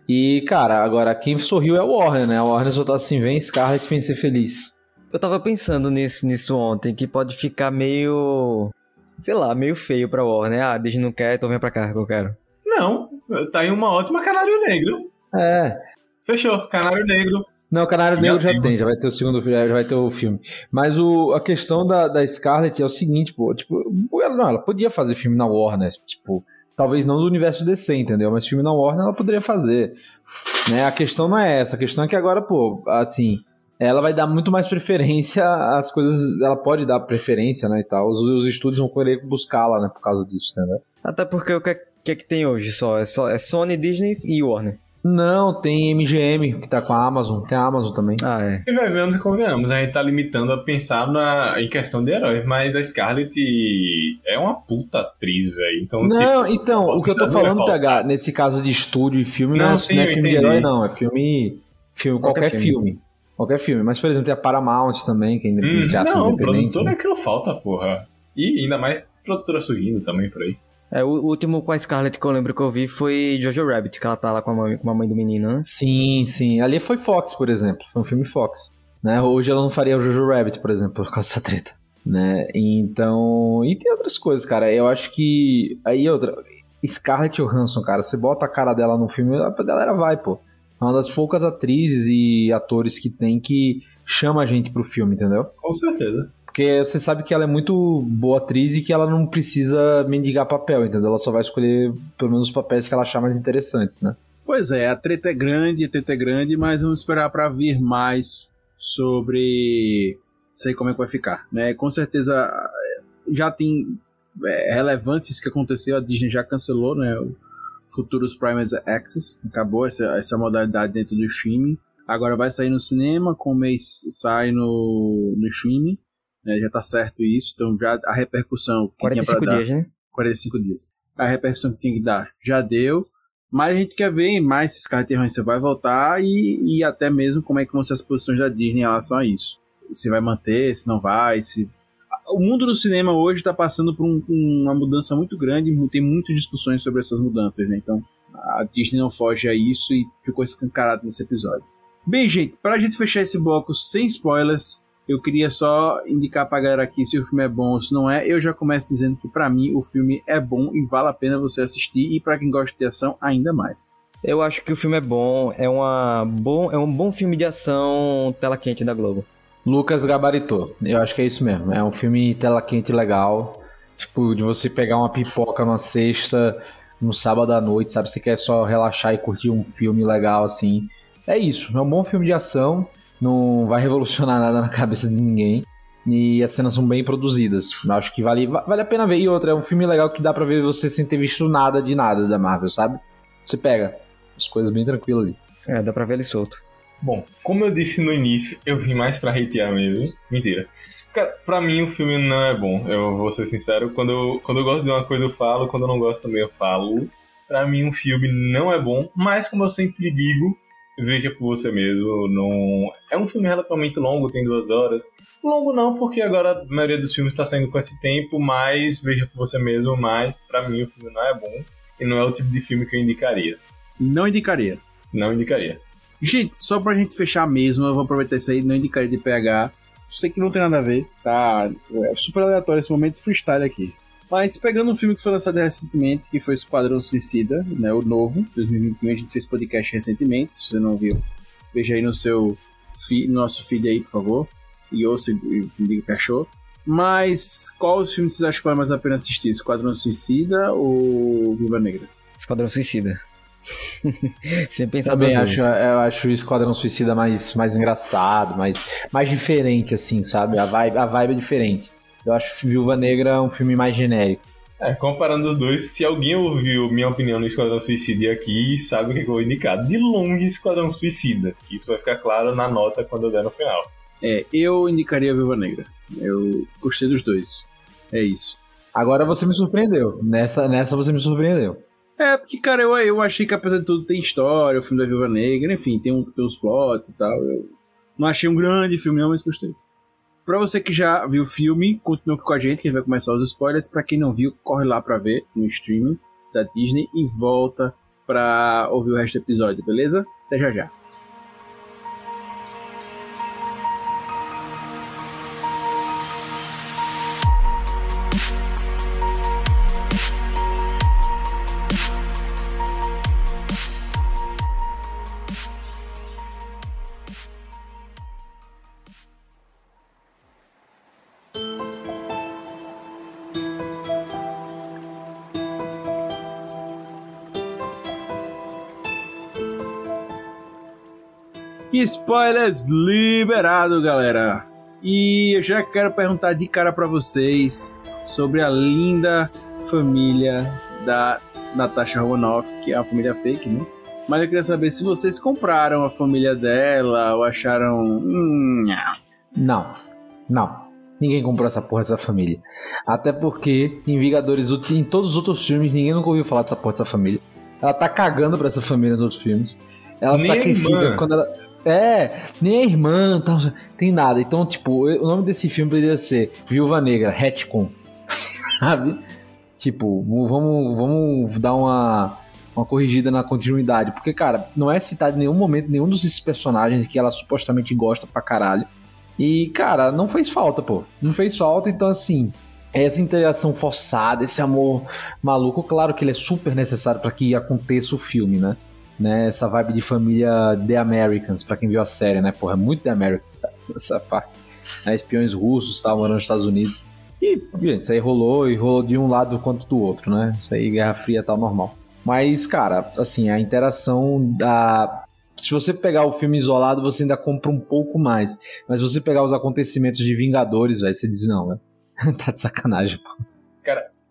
E, cara, agora quem sorriu é o Warner, né? A Warner só tá assim, vem Scarlett, vem ser feliz. Eu tava pensando nisso, nisso ontem, que pode ficar meio. Sei lá, meio feio pra Warner. Ah, a Disney não quer, então vem pra cá que eu quero. Não, tá aí uma ótima Canário Negro. É, Fechou, Canário Negro. Não, Canário Já Negro já tem. tem, já vai ter o segundo, já vai ter o filme. Mas o, a questão da, da Scarlett é o seguinte, pô, tipo, ela, não, ela podia fazer filme na Warner, tipo, talvez não do universo DC, entendeu? Mas filme na Warner ela poderia fazer. Né? A questão não é essa, a questão é que agora, pô, assim, ela vai dar muito mais preferência às coisas, ela pode dar preferência, né, e tal. Os, os estúdios vão querer buscá-la, né, por causa disso, entendeu? Até porque o que, é- que é que tem hoje só? É, só? é Sony, Disney e Warner. Não, tem MGM, que tá com a Amazon, tem a Amazon também. Ah, é. E vemos e convenhamos, a gente tá limitando a pensar na, em questão de heróis, mas a Scarlett é uma puta atriz, velho. Então, Não, tipo, então, o que eu tô não falando, faltar. PH, nesse caso de estúdio e filme, não, Não, é, sim, não é filme de entendi. herói, não. É filme. filme qualquer, Qualquer filme. filme. Qualquer filme. Mas, por exemplo, tem a Paramount também, que ainda Hum, entre aspas, não, independente. produtor né? é que não falta, porra. E ainda mais produtora surgindo também por aí. É, o último com a Scarlett que eu lembro que eu vi foi Jojo Rabbit, que ela tá lá com a mãe, com a mãe do menino, né? Sim, sim. Ali foi Fox, por exemplo. Foi um filme Fox. Né? Hoje ela não faria o Jojo Rabbit, por exemplo, por causa dessa treta. Né? Então. E tem outras coisas, cara. Eu acho que. Aí outra. Scarlett Johansson, cara. Você bota a cara dela no filme, a galera vai, pô. É uma das poucas atrizes e atores que tem que chama a gente pro filme, entendeu? Com certeza. Porque você sabe que ela é muito boa atriz e que ela não precisa mendigar papel, entendeu? Ela só vai escolher pelo menos os papéis que ela achar mais interessantes, né? Pois é, a treta é grande, a treta é grande, mas vamos esperar para vir mais sobre sei como é que vai ficar, né? Com certeza já tem é, relevância isso que aconteceu, a Disney já cancelou, né? O Futuros Primaries Access, acabou essa, essa modalidade dentro do streaming. Agora vai sair no cinema, com o mês sai no, no streaming, né? Já tá certo isso, então já a repercussão que tinha pra 45 dar- dias, né? 45 dias. A repercussão que tinha que dar já deu. Mas a gente quer ver mais se Scarlett Johansson vai voltar e, e até mesmo como é que vão ser as posições da Disney em relação a isso. Se vai manter, se não vai, se... O mundo do cinema hoje está passando por um- uma mudança muito grande, tem muitas discussões sobre essas mudanças, né? Então a Disney não foge a isso e ficou escancarado nesse episódio. Bem, gente, para a gente fechar esse bloco sem spoilers, eu queria só indicar pra galera aqui se o filme é bom ou se não é. Eu já começo dizendo que pra mim o filme é bom e vale a pena você assistir e pra quem gosta de ação ainda mais. Eu acho que o filme é bom, é, uma bom, é um bom filme de ação tela quente da Globo. Lucas gabaritou. Eu acho que é isso mesmo. É um filme tela quente legal. Tipo, de você pegar uma pipoca numa sexta, no sábado à noite, sabe? Você quer só relaxar e curtir um filme legal assim. É isso. É um bom filme de ação. Não vai revolucionar nada na cabeça de ninguém. E as cenas são bem produzidas. Eu acho que vale, vale a pena ver. E outra, é um filme legal que dá pra ver você sem ter visto nada de nada da Marvel, sabe? Você pega as coisas bem tranquilas ali. É, dá pra ver ele solto. Bom, como eu disse no início, eu vim mais pra hatear mesmo. Mentira. Cara, pra mim o filme não é bom, eu vou ser sincero. Quando eu, quando eu gosto de uma coisa eu falo, quando eu não gosto também eu falo. Pra mim um filme não é bom, mas como eu sempre digo, veja por você mesmo. Não... É um filme relativamente longo, tem duas horas. Longo não, porque agora a maioria dos filmes tá saindo com esse tempo, mas veja por você mesmo, mas pra mim o filme não é bom. E não é o tipo de filme que eu indicaria. Não indicaria. Não indicaria. Gente, só pra gente fechar mesmo, eu vou aproveitar isso aí, não indicaria de PH. Sei que não tem nada a ver, tá? É super aleatório esse momento freestyle aqui. Mas pegando um filme que foi lançado recentemente, que foi Esquadrão Suicida, né? O novo, 2021, a gente fez podcast recentemente. Se você não viu, veja aí no seu fi- no nosso feed aí, por favor. E ouça e diga o que achou. Mas qual os filmes vocês acham que vale mais a pena assistir? Esquadrão Suicida ou Viva Negra? Esquadrão Suicida. Sem pensar Também acho, eu acho o Esquadrão Suicida mais, mais engraçado, mais, mais diferente, assim, sabe? A vibe, a vibe é diferente. Eu acho Viúva Negra um filme mais genérico. É, comparando os dois, se alguém ouviu minha opinião no Esquadrão Suicida aqui, sabe o que eu vou indicar. De longe, Esquadrão Suicida. Isso vai ficar claro na nota quando eu der no final. É, eu indicaria Viúva Negra. Eu gostei dos dois. É isso. Agora você me surpreendeu. Nessa, nessa você me surpreendeu. É, porque, cara, eu, eu achei que apesar de tudo tem história, o filme da Viúva Negra, enfim, tem, um, tem uns plots e tal. Eu não achei um grande filme, não, mas gostei. Pra você que já viu o filme, continue com a gente, que a gente vai começar os spoilers. Pra quem não viu, corre lá pra ver no streaming da Disney e volta pra ouvir o resto do episódio, beleza? Até já já. Spoilers liberado, galera. E eu já quero perguntar de cara pra vocês sobre a linda família da Natasha Romanoff, que é uma família fake, né? Mas eu queria saber se vocês compraram a família dela ou acharam. Hum. Não, não. Ninguém comprou essa porra dessa família. Até porque em Vingadores, em todos os outros filmes, ninguém nunca ouviu falar dessa porra dessa família. Ela tá cagando pra essa família nos outros filmes. Ela Nem a sacrifica quando ela. É, nem a irmã, tal, tem nada. Então, tipo, o nome desse filme poderia ser Viúva Negra, Retcon. Sabe? Tipo, vamos, vamos dar uma, uma corrigida na continuidade. Porque, cara, não é citado em nenhum momento nenhum desses personagens que ela supostamente gosta pra caralho. E, cara, não fez falta, pô. Não fez falta, então, assim, essa interação forçada, esse amor maluco, claro que ele é super necessário pra que aconteça o filme, né? Né? Essa vibe de família The Americans, pra quem viu a série, né? Porra, é muito The Americans, cara, essa parte. Né? Espiões russos, tal, morando nos Estados Unidos. E, gente, isso aí rolou e rolou de um lado quanto do outro, né? Isso aí, Guerra Fria tal, normal. Mas, cara, assim, a interação da. Se você pegar o filme isolado, você ainda compra um pouco mais. Mas se você pegar os acontecimentos de Vingadores, velho, você diz, não, velho. tá de sacanagem, pô.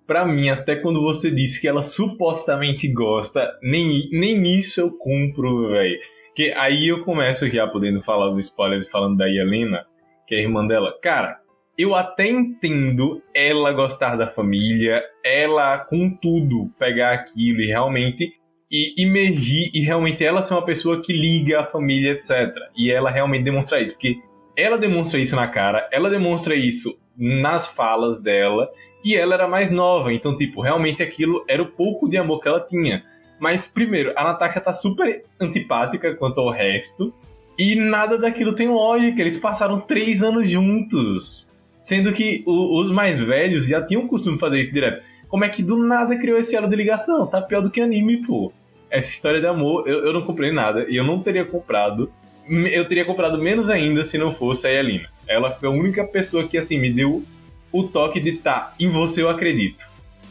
Pra mim, até quando você disse que ela supostamente gosta, nem, nem isso eu compro, velho. Que aí eu começo já podendo falar os spoilers falando da Helena, que é a irmã dela. Cara, eu até entendo ela gostar da família, ela com tudo pegar aquilo e realmente e imergir e realmente ela ser uma pessoa que liga a família, etc. E ela realmente demonstrar isso, porque ela demonstra isso na cara, ela demonstra isso nas falas dela e ela era mais nova, então tipo, realmente aquilo era o pouco de amor que ela tinha. Mas primeiro, a Natasha tá super antipática quanto ao resto e nada daquilo tem lógica. Eles passaram três anos juntos. Sendo que o- os mais velhos já tinham o costume de fazer isso direto. Como é que do nada criou esse elo de ligação? Tá pior do que anime, pô. Essa história de amor, eu, eu não comprei nada. E eu não teria comprado. Eu teria comprado menos ainda se não fosse a Yelena. Ela foi a única pessoa que, assim, me deu o toque de tá, em você eu acredito.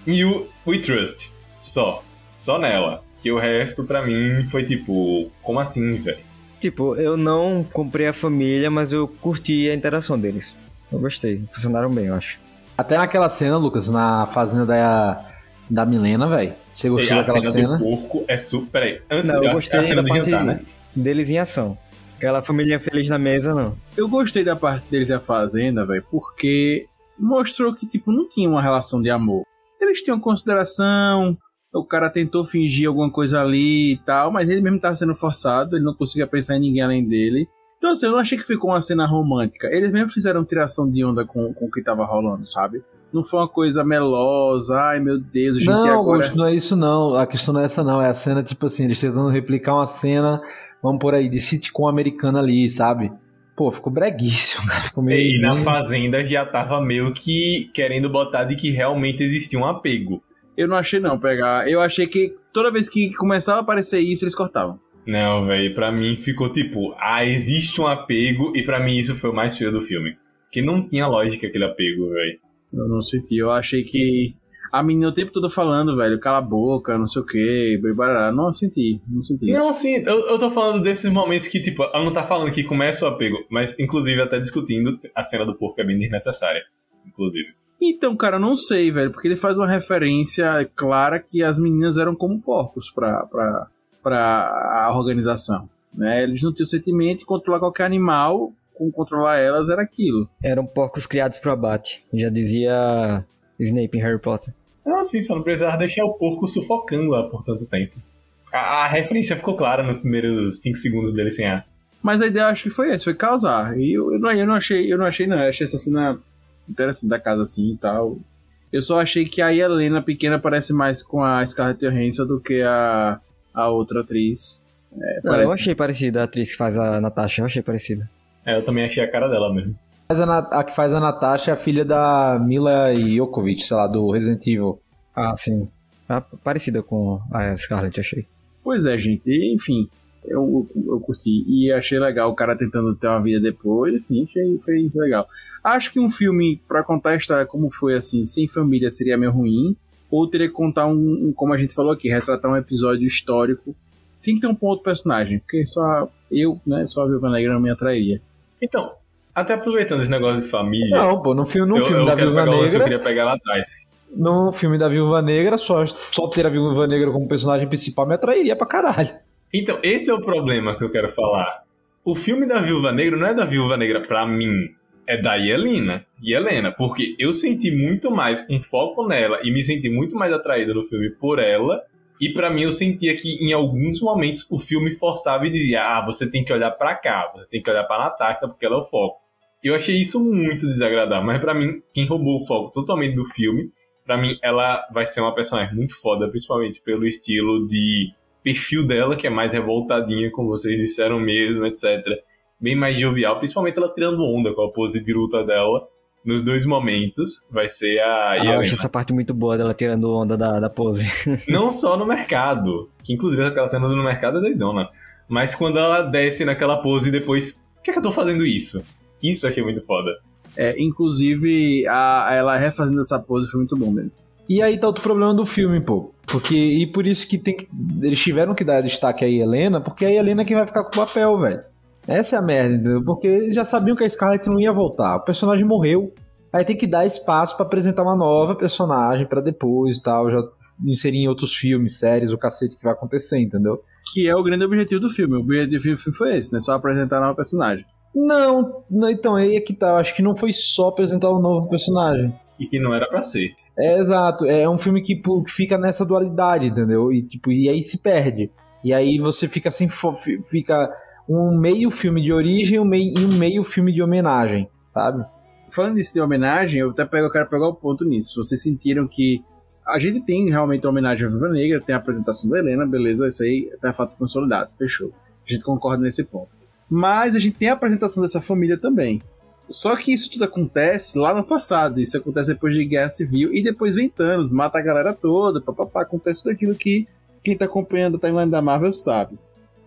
E o We Trust. Só. Só nela. Que o resto, pra mim, foi tipo, como assim, velho? Tipo, eu não comprei a família, mas eu curti a interação deles. Eu gostei. Funcionaram bem, eu acho. Até naquela cena, Lucas, na fazenda da, da Milena, velho. Você gostou a daquela cena, cena? do porco é super. Peraí, antes Não, de eu gostei da parte jantar, né? deles em ação. Aquela família feliz na mesa, não. Eu gostei da parte dele da fazenda, velho, porque mostrou que, tipo, não tinha uma relação de amor. Eles tinham consideração, o cara tentou fingir alguma coisa ali e tal, mas ele mesmo tava sendo forçado, ele não conseguia pensar em ninguém além dele. Então, assim, eu não achei que ficou uma cena romântica. Eles mesmo fizeram tiração de onda com, com o que tava rolando, sabe? Não foi uma coisa melosa, ai meu Deus, gente, e Não, agora... Augusto, não é isso não. A questão não é essa não. É a cena, tipo assim, eles tentando replicar uma cena, vamos por aí, de sitcom americana ali, sabe? Pô, ficou breguíssimo, cara. Ficou meio... E na fazenda já tava meio que querendo botar de que realmente existia um apego. Eu não achei não pegar. Eu achei que toda vez que começava a aparecer isso, eles cortavam. Não, velho, pra mim ficou tipo, ah, existe um apego, e pra mim isso foi o mais feio do filme. Que não tinha lógica aquele apego, velho. Eu não senti. Eu achei que a menina o tempo todo falando, velho, cala a boca, não sei o que, barará. Não senti, não senti Não, isso. sim, eu, eu tô falando desses momentos que, tipo, ela não tá falando que começa o apego, mas inclusive até discutindo a cena do porco é bem desnecessária. Inclusive. Então, cara, eu não sei, velho, porque ele faz uma referência clara que as meninas eram como porcos pra, pra, pra a organização. Né? Eles não tinham sentimento e controlar qualquer animal, com controlar elas era aquilo. Eram porcos criados pro abate. Já dizia Snape em Harry Potter. Não, sim, só não precisava deixar o porco sufocando lá por tanto tempo. A, a referência ficou clara nos primeiros 5 segundos dele sem ar. Mas a ideia eu acho que foi essa, foi causar. E eu, eu, não, eu não achei, eu não achei, não. Eu achei essa cena interessante da casa assim e tal. Eu só achei que a Helena pequena parece mais com a Scarlett Johansson do que a, a outra atriz. É, Não, parece- eu achei parecida a atriz que faz a Natasha, eu achei parecida. É, eu também achei a cara dela mesmo. Mas a, a que faz a Natasha é a filha da Mila Jokovic, sei lá, do Resident Evil. Ah, sim. Ah, parecida com a Scarlett, eu achei. Pois é, gente. E, enfim, eu, eu curti. E achei legal o cara tentando ter uma vida depois. Enfim, achei, foi legal. Acho que um filme, pra contar a história como foi assim, sem família, seria meio ruim. Ou teria que contar um, um, como a gente falou aqui, retratar um episódio histórico. Tem que ter um outro personagem, porque só eu, né, só a Viúva Negra não me atrairia. Então, até aproveitando esse negócio de família. Não, pô, no filme, no eu, filme eu da Viúva que eu Negra, queria pegar lá atrás. no filme da Viúva Negra, só, só ter a Viúva Negra como personagem principal me atrairia pra caralho. Então, esse é o problema que eu quero falar. O filme da Viúva Negra não é da Viúva Negra pra mim, é da Yelena. Yelena, porque eu senti muito mais um foco nela e me senti muito mais atraído no filme por ela. E pra mim eu sentia que em alguns momentos o filme forçava e dizia: "Ah, você tem que olhar pra cá, você tem que olhar pra Natasha porque ela é o foco". Eu achei isso muito desagradável, mas pra mim quem roubou o foco totalmente do filme, pra mim ela vai ser uma personagem muito foda, principalmente pelo estilo de perfil dela, que é mais revoltadinha, como vocês disseram mesmo, etc. Bem mais jovial, principalmente ela tirando onda com a pose biruta dela. Nos dois momentos, vai ser a Ah, eu acho essa parte muito boa dela tirando onda da, da pose. Não só no mercado, que inclusive aquela cena do mercado é doidona, mas quando ela desce naquela pose e depois, por que, é que eu tô fazendo isso? Isso eu achei muito foda. É, inclusive, a, ela refazendo essa pose foi muito bom mesmo. E aí tá outro problema do filme, pô. Porque, e por isso que, tem que eles tiveram que dar destaque a Helena, porque é a Helena que vai ficar com o papel, velho. Essa é a merda, entendeu? Porque eles já sabiam que a Scarlett não ia voltar. O personagem morreu. Aí tem que dar espaço pra apresentar uma nova personagem pra depois e tal, já inserir em outros filmes, séries, o cacete que vai acontecer, entendeu? Que é o grande objetivo do filme. O objetivo do filme foi esse, né? Só apresentar a nova personagem. Não, não, então aí é que tá. Eu acho que não foi só apresentar um novo personagem. E que não era pra ser. É exato, é um filme que, que fica nessa dualidade, entendeu? E tipo, e aí se perde. E aí você fica sem fica um meio filme de origem e um meio, e um meio filme de homenagem, sabe? Falando disso de homenagem, eu até pego, eu quero pegar o ponto nisso. Vocês sentiram que a gente tem realmente uma homenagem à Viva Negra, tem a apresentação da Helena, beleza, isso aí tá fato consolidado, fechou. A gente concorda nesse ponto. Mas a gente tem a apresentação dessa família também. Só que isso tudo acontece lá no passado. Isso acontece depois de Guerra Civil e depois vem Thanos, mata a galera toda, papapá, acontece tudo aquilo que quem tá acompanhando a timeline da Marvel sabe.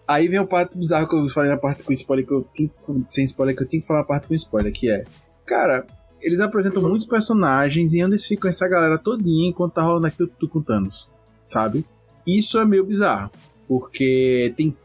Aí vem o parte bizarro que eu falei na parte com spoiler que eu tenho, sem spoiler que eu tenho que falar a parte com spoiler, que é, cara, eles apresentam muitos personagens e onde eles ficam essa galera todinha enquanto tá rolando aquilo tudo com Thanos, sabe? Isso é meio bizarro, porque tem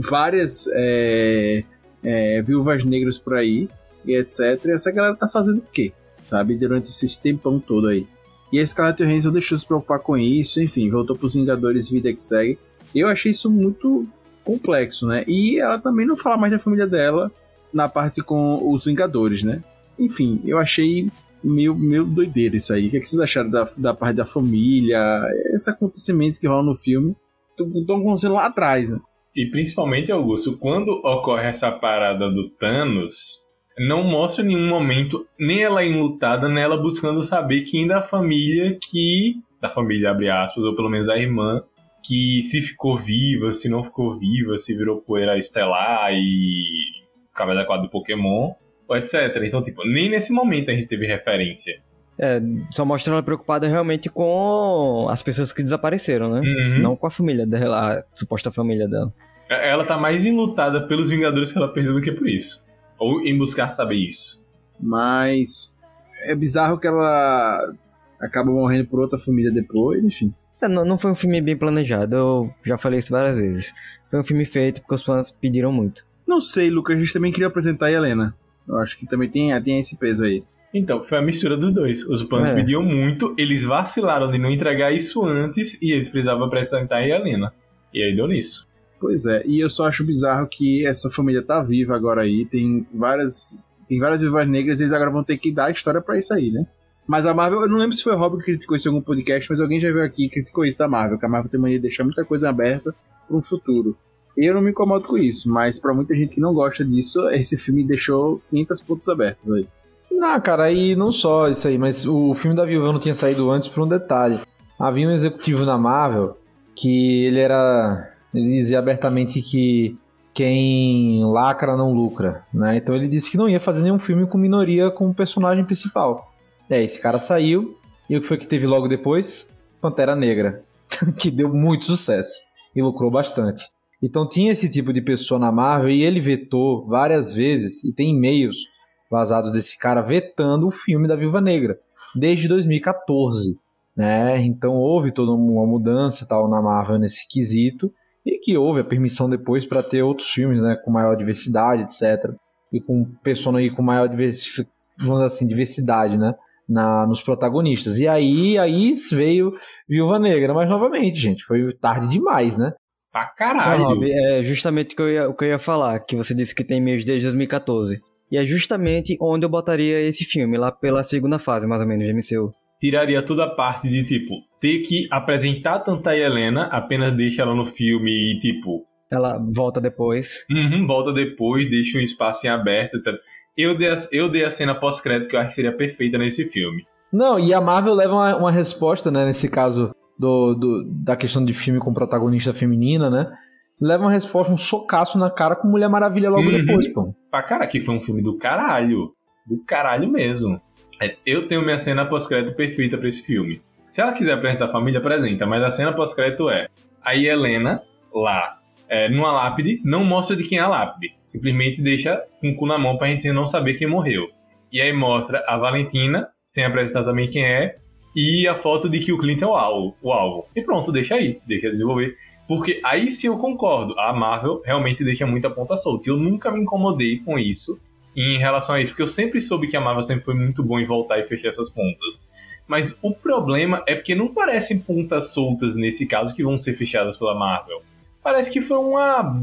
várias é, é, viúvas negras por aí e etc. E essa galera tá fazendo o quê? Sabe? Durante esse tempão todo aí. E a Scarlett Johansson deixou se preocupar com isso, enfim, voltou pros Vingadores Vida que segue. Eu achei isso muito complexo, né? E ela também não fala mais da família dela na parte com os Vingadores, né? Enfim, eu achei meio, meio doideira isso aí. O que, é que vocês acharam da, da parte da família? Esses acontecimentos que rolam no filme estão acontecendo lá atrás, né? E principalmente, Augusto, quando ocorre essa parada do Thanos, não mostra em nenhum momento nem ela enlutada, nem ela buscando saber quem da família que. Da família, abre aspas, ou pelo menos a irmã, que se ficou viva, se não ficou viva, se virou poeira estelar e cabelo quadro do Pokémon, ou etc. Então, tipo, nem nesse momento a gente teve referência. É, só mostra ela preocupada realmente com as pessoas que desapareceram, né? Uhum. Não com a família dela, a suposta família dela. Ela tá mais enlutada pelos Vingadores que ela perdeu do que por isso. Ou em buscar saber isso. Mas é bizarro que ela acaba morrendo por outra família depois, enfim. É, não, não foi um filme bem planejado, eu já falei isso várias vezes. Foi um filme feito porque os fãs pediram muito. Não sei, Lucas, a gente também queria apresentar a Helena. Eu acho que também tem, tem esse peso aí. Então, foi a mistura dos dois. Os fãs É. pediam muito, eles vacilaram de não entregar isso antes e eles precisavam apresentar a Helena. E aí deu nisso. Pois é, e eu só acho bizarro que essa família tá viva agora aí, tem várias tem várias viúvas negras, eles agora vão ter que dar a história pra isso aí, né? Mas a Marvel, eu não lembro se foi o Rob que criticou isso em algum podcast, mas alguém já veio aqui e criticou isso da Marvel, que a Marvel tem mania de deixar muita coisa aberta para um futuro. Eu não me incomodo com isso, mas pra muita gente que não gosta disso, esse filme deixou 500 pontos abertos aí. Não, cara, e não só isso aí, mas o filme da Viúva não tinha saído antes por um detalhe. Havia um executivo na Marvel que ele era. Ele dizia abertamente que quem lacra não lucra, né? Então ele disse que não ia fazer nenhum filme com minoria como personagem principal. É, esse cara saiu, e o que foi que teve logo depois? Pantera Negra, que deu muito sucesso e lucrou bastante. Então tinha esse tipo de pessoa na Marvel e ele vetou várias vezes, e tem e-mails vazados desse cara vetando o filme da Viúva Negra desde 2014, né? Então houve toda uma mudança e tal na Marvel nesse quesito e que houve a permissão depois para ter outros filmes, né, com maior diversidade, etc. E com pessoas aí com maior diversi- vamos dizer assim, diversidade, né? Na, nos protagonistas. E aí, aí veio Viúva Negra, mas novamente, gente, foi tarde demais, né? Pra caralho. Rob, é justamente o que, eu ia, o que eu ia falar, que você disse que tem e-mails desde 2014. E é justamente onde eu botaria esse filme, lá pela segunda fase, mais ou menos, de MCU. Tiraria toda a parte de, tipo, ter que apresentar tanta Helena, apenas deixa ela no filme e, tipo, Ela volta depois. uhum, volta depois, deixa um espaço em aberto, etc. Eu dei a, eu dei a cena pós-crédito que eu acho que seria perfeita nesse filme. Não, e a Marvel leva uma, uma resposta, né, nesse caso do, do- da questão de filme com protagonista feminina, né? Leva uma resposta, um socaço na cara com Mulher Maravilha logo Uhum. depois, pô. Pra cara, que foi um filme do caralho. Do caralho mesmo. É, Eu tenho minha cena pós-crédito perfeita pra esse filme. Se ela quiser apresentar a família, apresenta, mas a cena pós-crédito é a Helena lá, é, numa lápide, não mostra de quem é a lápide. Simplesmente deixa com o cu na mão pra gente não saber quem morreu. E aí mostra a Valentina, sem apresentar também quem é, e a foto de que o Clint é o alvo. O alvo. E pronto, deixa aí, deixa desenvolver. Porque aí sim eu concordo, a Marvel realmente deixa muita ponta solta. E eu nunca me incomodei com isso em relação a isso, porque eu sempre soube que a Marvel sempre foi muito bom em voltar e fechar essas pontas. Mas o problema é porque não parecem pontas soltas nesse caso que vão ser fechadas pela Marvel. Parece que foi uma.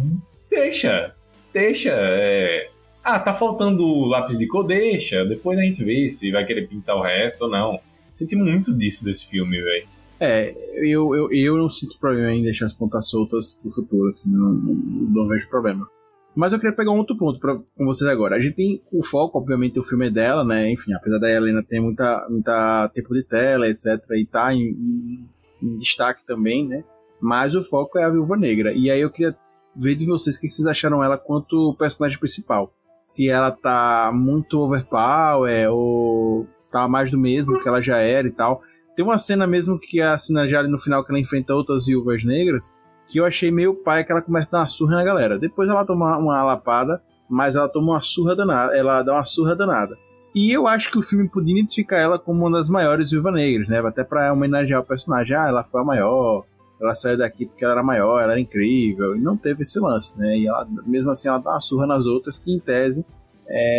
Deixa. Deixa. é, Ah, tá faltando lápis de cor, deixa. Depois a gente vê se vai querer pintar o resto ou não. Senti muito disso desse filme, velho. É, eu, eu, eu não sinto problema em deixar as pontas soltas pro futuro, assim, não, não, não vejo problema. Mas eu queria pegar um outro ponto pra, com vocês agora. A gente tem o foco, obviamente, o filme é dela, né? Enfim, apesar da Helena ter muita, muita tempo de tela, etc. E tá em, em- em destaque também, né? Mas o foco é a Viúva Negra. E aí eu queria ver de vocês o que vocês acharam ela quanto personagem principal. Se ela tá muito overpower ou tá mais do mesmo que ela já era e tal. Tem uma cena mesmo que é a cena já ali no final que ela enfrenta outras viúvas negras, que eu achei meio pai que ela começa a dar uma surra na galera. Depois ela toma uma lapada, mas ela toma uma surra danada, ela dá uma surra danada. E eu acho que o filme podia identificar ela como uma das maiores Viúva Negras, né? Até pra homenagear o personagem. Ah, ela foi a maior, ela saiu daqui porque ela era maior, ela era incrível. E não teve esse lance, né? E ela, mesmo assim, ela dá uma surra nas outras que, em tese,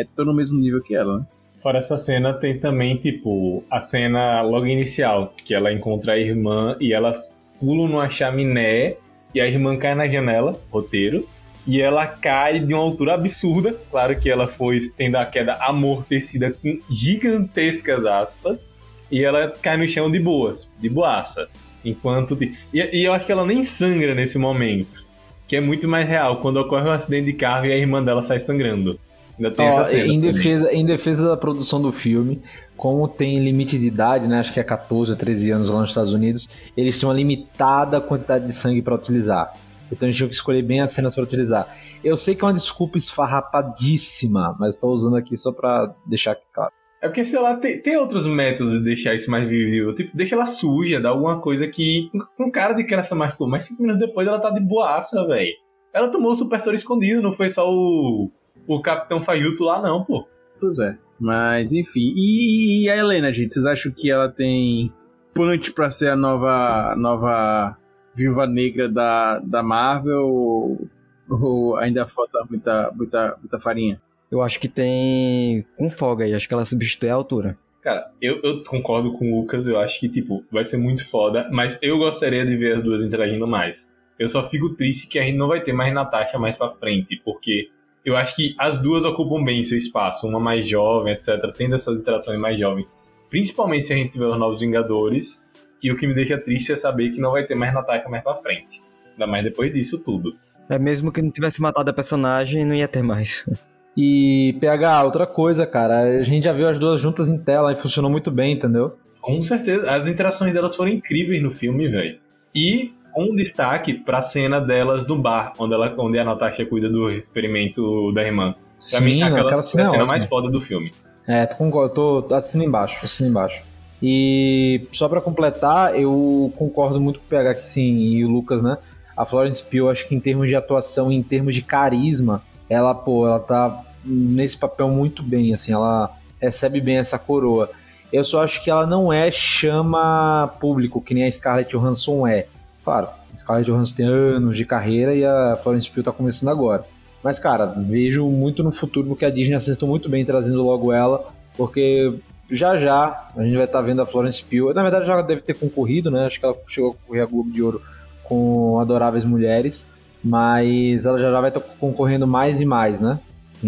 estão no mesmo nível que ela, né? Fora essa cena, tem também, tipo, a cena logo inicial, que ela encontra a irmã e elas pulam numa chaminé e a irmã cai na janela, roteiro, e ela cai de uma altura absurda. Claro que ela foi tendo a queda amortecida com gigantescas aspas, e ela cai no chão de boas, de boaça. Enquanto. E, e eu acho que ela nem sangra nesse momento. Que é muito mais real, quando ocorre um acidente de carro e a irmã dela sai sangrando. Ainda tem Ó, essa cena. em, também. defesa, em defesa da produção do filme, como tem limite de idade, né? Acho que é 14, 13 anos lá nos Estados Unidos, eles têm uma limitada quantidade de sangue para utilizar. Então eles tinham que escolher bem as cenas para utilizar. Eu sei que é uma desculpa esfarrapadíssima, mas estou usando aqui só para deixar claro. É porque, sei lá, tem, tem outros métodos de deixar isso mais visível. Tipo, deixa ela suja, dá alguma coisa que. Com cara de que ela se machucou. Mas cinco minutos depois ela tá de boaça, velho. Ela tomou o super soro escondido, não foi só o. O Capitão Fajuto lá, não, pô. Pois é. Mas, enfim. E, e a Helena, gente? Vocês acham que ela tem punch pra ser a nova, nova Viúva Negra da, da Marvel? Ou, ou ainda falta muita, muita, muita farinha? Eu acho que tem com folga aí, acho que ela substitui a altura. Cara, eu, eu concordo com o Lucas, eu acho que, tipo, vai ser muito foda, mas eu gostaria de ver as duas interagindo mais. Eu só fico triste que a gente não vai ter mais Natasha mais pra frente, porque eu acho que as duas ocupam bem seu espaço, uma mais jovem, etc., tendo essas interações mais jovens. Principalmente se a gente tiver os Novos Vingadores, e o que me deixa triste é saber que não vai ter mais Natasha mais pra frente. Ainda mais depois disso tudo. É mesmo que não tivesse matado a personagem, não ia ter mais. E PH, outra coisa, cara, a gente já viu as duas juntas em tela e funcionou muito bem, entendeu? Com certeza, as interações delas foram incríveis no filme, velho. E um destaque pra cena delas no bar, onde, ela, onde a Natasha cuida do experimento da irmã. Pra Sim, mim, aquela, aquela cena é a é cena ótima. mais foda do filme. É, tô, concordo, tô, embaixo, assina embaixo. E só pra completar, eu concordo muito com o PH que sim, e o Lucas, né? A Florence Pugh, acho que em termos de atuação, em termos de carisma, ela, pô, ela tá nesse papel muito bem, assim, ela recebe bem essa coroa. Eu só acho que ela não é chama público, que nem a Scarlett Johansson é. Claro, Scarlett Johansson tem anos de carreira e a Florence Pugh tá começando agora. Mas, cara, vejo muito no futuro, porque a Disney acertou muito bem trazendo logo ela, porque já já a gente vai estar vendo a Florence Pugh. Na verdade, já deve ter concorrido, né? Acho que ela chegou a concorrer a Globo de Ouro com Adoráveis Mulheres, mas ela já, já vai estar concorrendo mais e mais, né?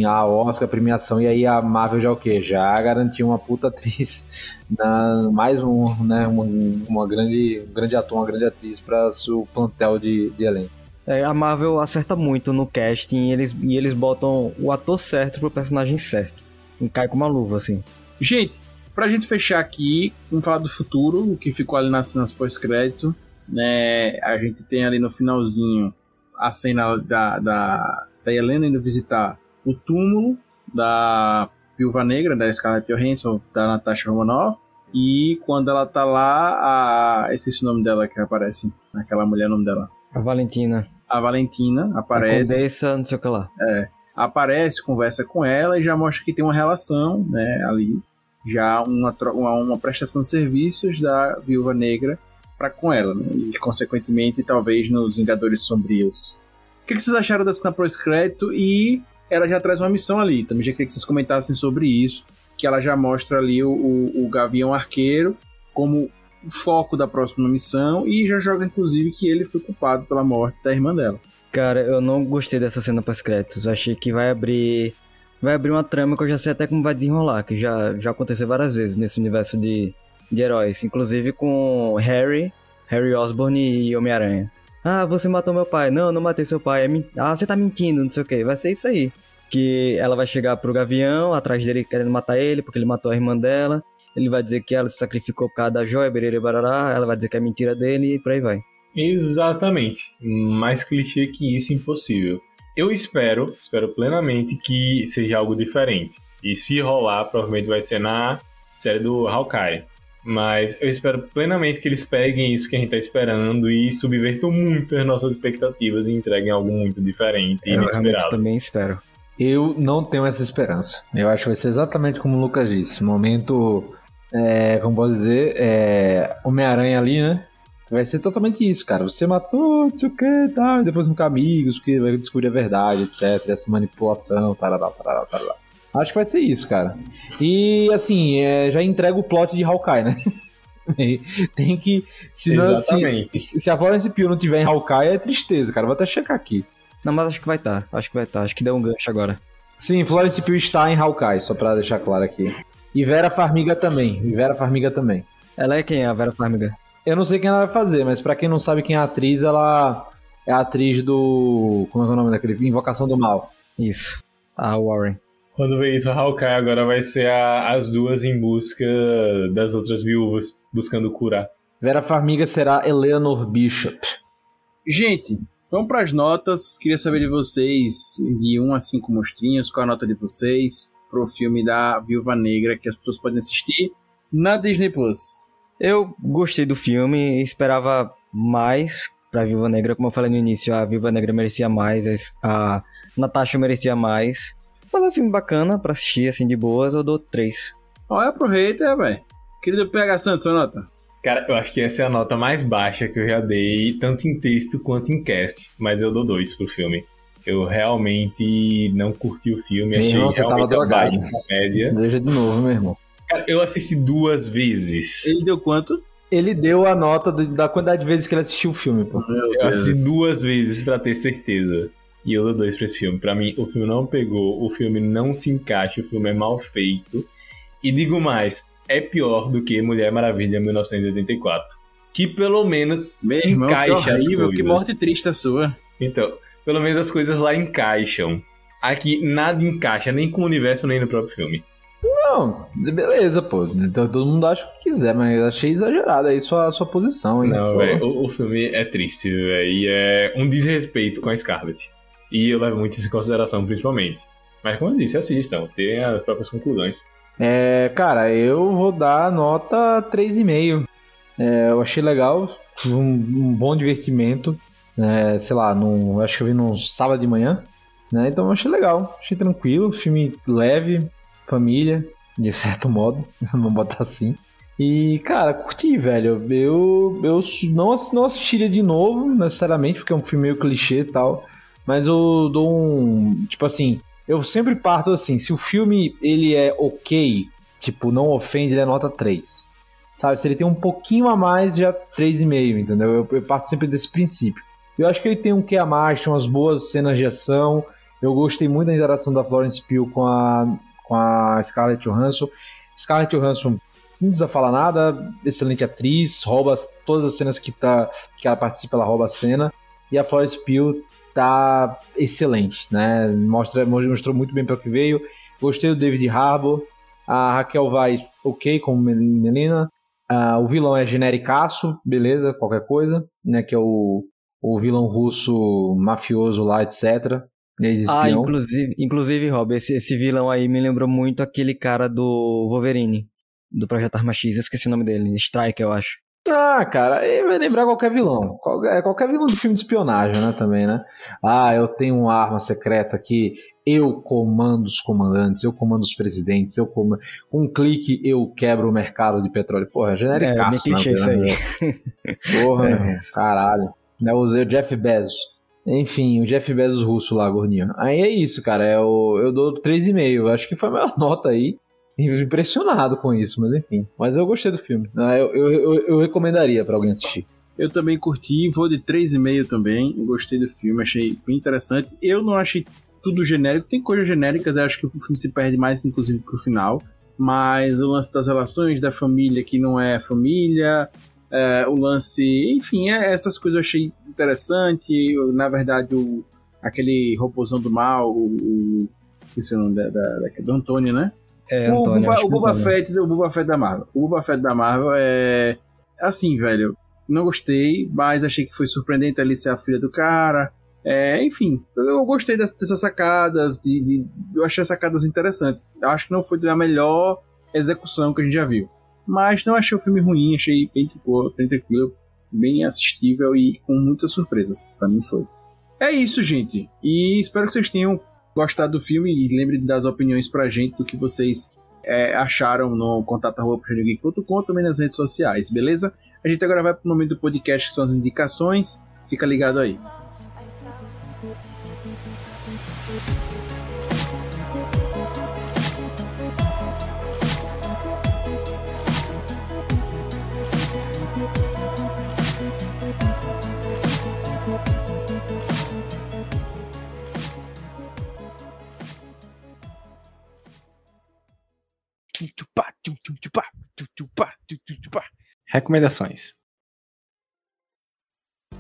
A Oscar, premiação, e aí a Marvel já o quê? Já garantiu uma puta atriz, na, mais um, né? Uma, uma grande, um grande ator, uma grande atriz para seu plantel de, de elenco. É, a Marvel acerta muito no casting e eles, e eles botam o ator certo pro personagem certo. E cai com uma luva, assim. Gente, pra gente fechar aqui, vamos falar do futuro, o que ficou ali nas cenas pós-crédito. Né? A gente tem ali no finalzinho a cena da, da, da Helena indo visitar o túmulo da Viúva Negra, da Scarlett Johansson, da Natasha Romanoff. E quando ela tá lá, a... esqueci o nome dela que aparece, aquela mulher, o nome dela. A Valentina. A Valentina A aparece Condessa, não sei o que lá. aparece, conversa com ela e já mostra que tem uma relação, né, ali, já uma, uma, uma prestação de serviços da Viúva Negra para com ela, né, e consequentemente talvez nos Vingadores Sombrios. O que, que vocês acharam da cena pós-crédito e ela já traz uma missão ali, também já queria que vocês comentassem sobre isso, que ela já mostra ali o, o, o Gavião Arqueiro como o foco da próxima missão e já joga inclusive que ele foi culpado pela morte da irmã dela. Cara, eu não gostei dessa cena pós-créditos. Eu achei que vai abrir. Vai abrir uma trama que eu já sei até como vai desenrolar, que já, já aconteceu várias vezes nesse universo de, de heróis. Inclusive com Harry, Harry Osborn e Homem-Aranha. Ah, você matou meu pai. Não, não matei seu pai. É Ah, você tá mentindo, não sei o que. Vai ser isso aí. Que ela vai chegar pro Gavião, atrás dele querendo matar ele, porque ele matou a irmã dela. Ele vai dizer que ela se sacrificou por causa da joia, bererê, barará. Ela vai dizer que é mentira dele e por aí vai. Exatamente. Mais clichê que isso, impossível. Eu espero, espero plenamente que seja algo diferente. E se rolar, provavelmente vai ser na série do Hawkeye. Mas eu espero plenamente que eles peguem isso que a gente tá esperando e subvertam muito as nossas expectativas e entreguem algo muito diferente e Eu inesperado. também espero. Eu não tenho essa esperança. Eu acho que vai ser exatamente como o Lucas disse. Momento, é, como posso dizer, é, Homem-Aranha ali, né? Vai ser totalmente isso, cara. Você matou, não sei o que e tal, e depois ficar amigos, que vai descobrir a verdade, etc. Essa manipulação, tarará, tarará, tarará. Acho que vai ser isso, cara. E, assim, é, já entrega o plot de Hawkeye, né? Tem que. Se, não, se, se a Florence Pugh não tiver em Hawkeye, é tristeza, cara. Vou até checar aqui. Não, mas acho que vai estar. Acho que vai estar. Acho que deu um gancho agora. Sim, Florence Pugh está em Hawkeye, só pra deixar claro aqui. E Vera Farmiga também. E Vera Farmiga também. Ela é quem? A Vera Farmiga? Eu não sei quem ela vai fazer, mas pra quem não sabe quem é a atriz, ela é a atriz do. Como é que é o nome daquele? Invocação do Mal. Isso. A Warren. Quando vê isso, a Hawkeye agora vai ser a- as duas em busca das outras viúvas, buscando curar. Vera Farmiga será Eleanor Bishop. Gente, vamos pras notas. Queria saber de vocês, de 1 a 5 monstrinhos, qual a nota de vocês pro filme da Viúva Negra que as pessoas podem assistir na Disney Plus. Eu gostei do filme, esperava mais pra Viúva Negra. Como eu falei no início, a Viúva Negra merecia mais, a Natasha merecia mais. Mas é um filme bacana pra assistir, assim, de boas, eu dou 3. Olha pro hater, velho. Querido PH Santos, sua nota. Cara, eu acho que essa é a nota mais baixa que eu já dei, tanto em texto quanto em cast. Mas eu dou dois pro filme. Eu realmente não curti o filme, Meu achei irmão, você realmente tava drogado. média. Veja de novo, meu irmão. Cara, eu assisti duas vezes. Ele deu quanto? Ele deu a nota da quantidade de vezes que ele assistiu o filme, pô. Eu assisti duas vezes pra ter certeza. E eu dou dois pra esse filme. Pra mim, o filme não pegou, o filme não se encaixa, o filme é mal feito. E digo mais, é pior do que Mulher Maravilha 1984. Que pelo menos Meu irmão, que encaixa as horrível, coisas. que morte triste a sua. Então, pelo menos as coisas lá encaixam. Aqui nada encaixa, nem com o universo, nem no próprio filme. Não, beleza, pô. Então, todo mundo acha o que quiser, mas eu achei exagerado aí sua, sua posição, hein? Não, velho, o, o filme é triste, velho, e é um desrespeito com a Scarlett. E eu levo muito isso em consideração, principalmente. Mas como eu disse, assistam, tem as próprias conclusões. É, cara, eu vou dar nota 3,5. É, eu achei legal, um, um bom divertimento. É, sei lá, num, acho que eu vi num sábado de manhã. Né, então eu achei legal, achei tranquilo. Filme leve, família, de certo modo, vamos botar assim. E, cara, curti, velho. Eu, eu não, não assistiria de novo, necessariamente, porque é um filme meio clichê e tal. Mas eu dou um. Tipo assim, eu sempre parto assim, se o filme ele é ok, tipo, não ofende, ele é nota 3. Sabe, se ele tem um pouquinho a mais, já 3,5, entendeu? Eu, eu parto sempre desse princípio. Eu acho que ele tem um que a mais, tem umas boas cenas de ação. Eu gostei muito da interação da Florence Pugh com a, com a Scarlett Johansson. Scarlett Johansson não precisa falar nada, excelente atriz, rouba as- todas as cenas que, tá, que ela participa, ela rouba a cena. E a Florence Pugh tá excelente, né? Mostra, mostrou muito bem para o que veio. Gostei do David Harbour. A Raquel Weisz, ok, como Mel- Melina. Ah, o vilão é genericaço, beleza, qualquer coisa, né? Que é o, o vilão russo mafioso lá, etc. Ah, inclusive, inclusive, Rob, esse, esse vilão aí me lembrou muito aquele cara do Wolverine, do Projeto Arma X, eu esqueci o nome dele, Strike, eu acho. Ah, cara, aí vai lembrar qualquer vilão. Qualquer, qualquer vilão de filme de espionagem, né? Também, né? Ah, eu tenho uma arma secreta que eu comando os comandantes, eu comando os presidentes, eu comando. Com um clique eu quebro o mercado de petróleo. Porra, é É, genericaço, clichê né, isso aí. Porra, É. meu caralho. Né, Eu usei o Jeff Bezos. Enfim, o Jeff Bezos russo lá, gordinho. Aí é isso, cara. É o, eu dou 3,5. Acho que foi a maior nota aí. Impressionado com isso, mas enfim. Mas eu gostei do filme. Ah, Eu, eu, eu, eu recomendaria pra alguém assistir. Eu também curti, vou de 3,5 também. Gostei do filme, achei bem interessante. Eu não achei tudo genérico, tem coisas genéricas, eu acho que o filme se perde mais, inclusive, pro final. Mas o lance das relações, da família que não é família, é, o lance. Enfim, é, essas coisas eu achei interessante. Eu, na verdade, o, aquele robôzão do mal, o. o esqueci o nome da, da, da- do Antônio, né? É, o Antônio, acho o que Boba. Fett, o Boba Fett da Marvel. O Boba Fett da Marvel é. Assim, velho. Não gostei, mas achei que foi surpreendente ali ser a filha do cara. É, enfim, eu gostei dessas, dessas sacadas. De, de- eu achei as sacadas interessantes. Acho que não foi da melhor execução que a gente já viu. Mas não achei o filme ruim, achei bem, bem tranquilo, bem assistível e com muitas surpresas. Pra mim foi. É isso, gente. E espero que vocês tenham gostado do filme e lembrem de dar as opiniões pra gente do que vocês é, acharam no contato.com, também nas redes sociais, beleza? A gente agora vai pro momento do podcast, que são as indicações. Fica ligado aí. Recomendações.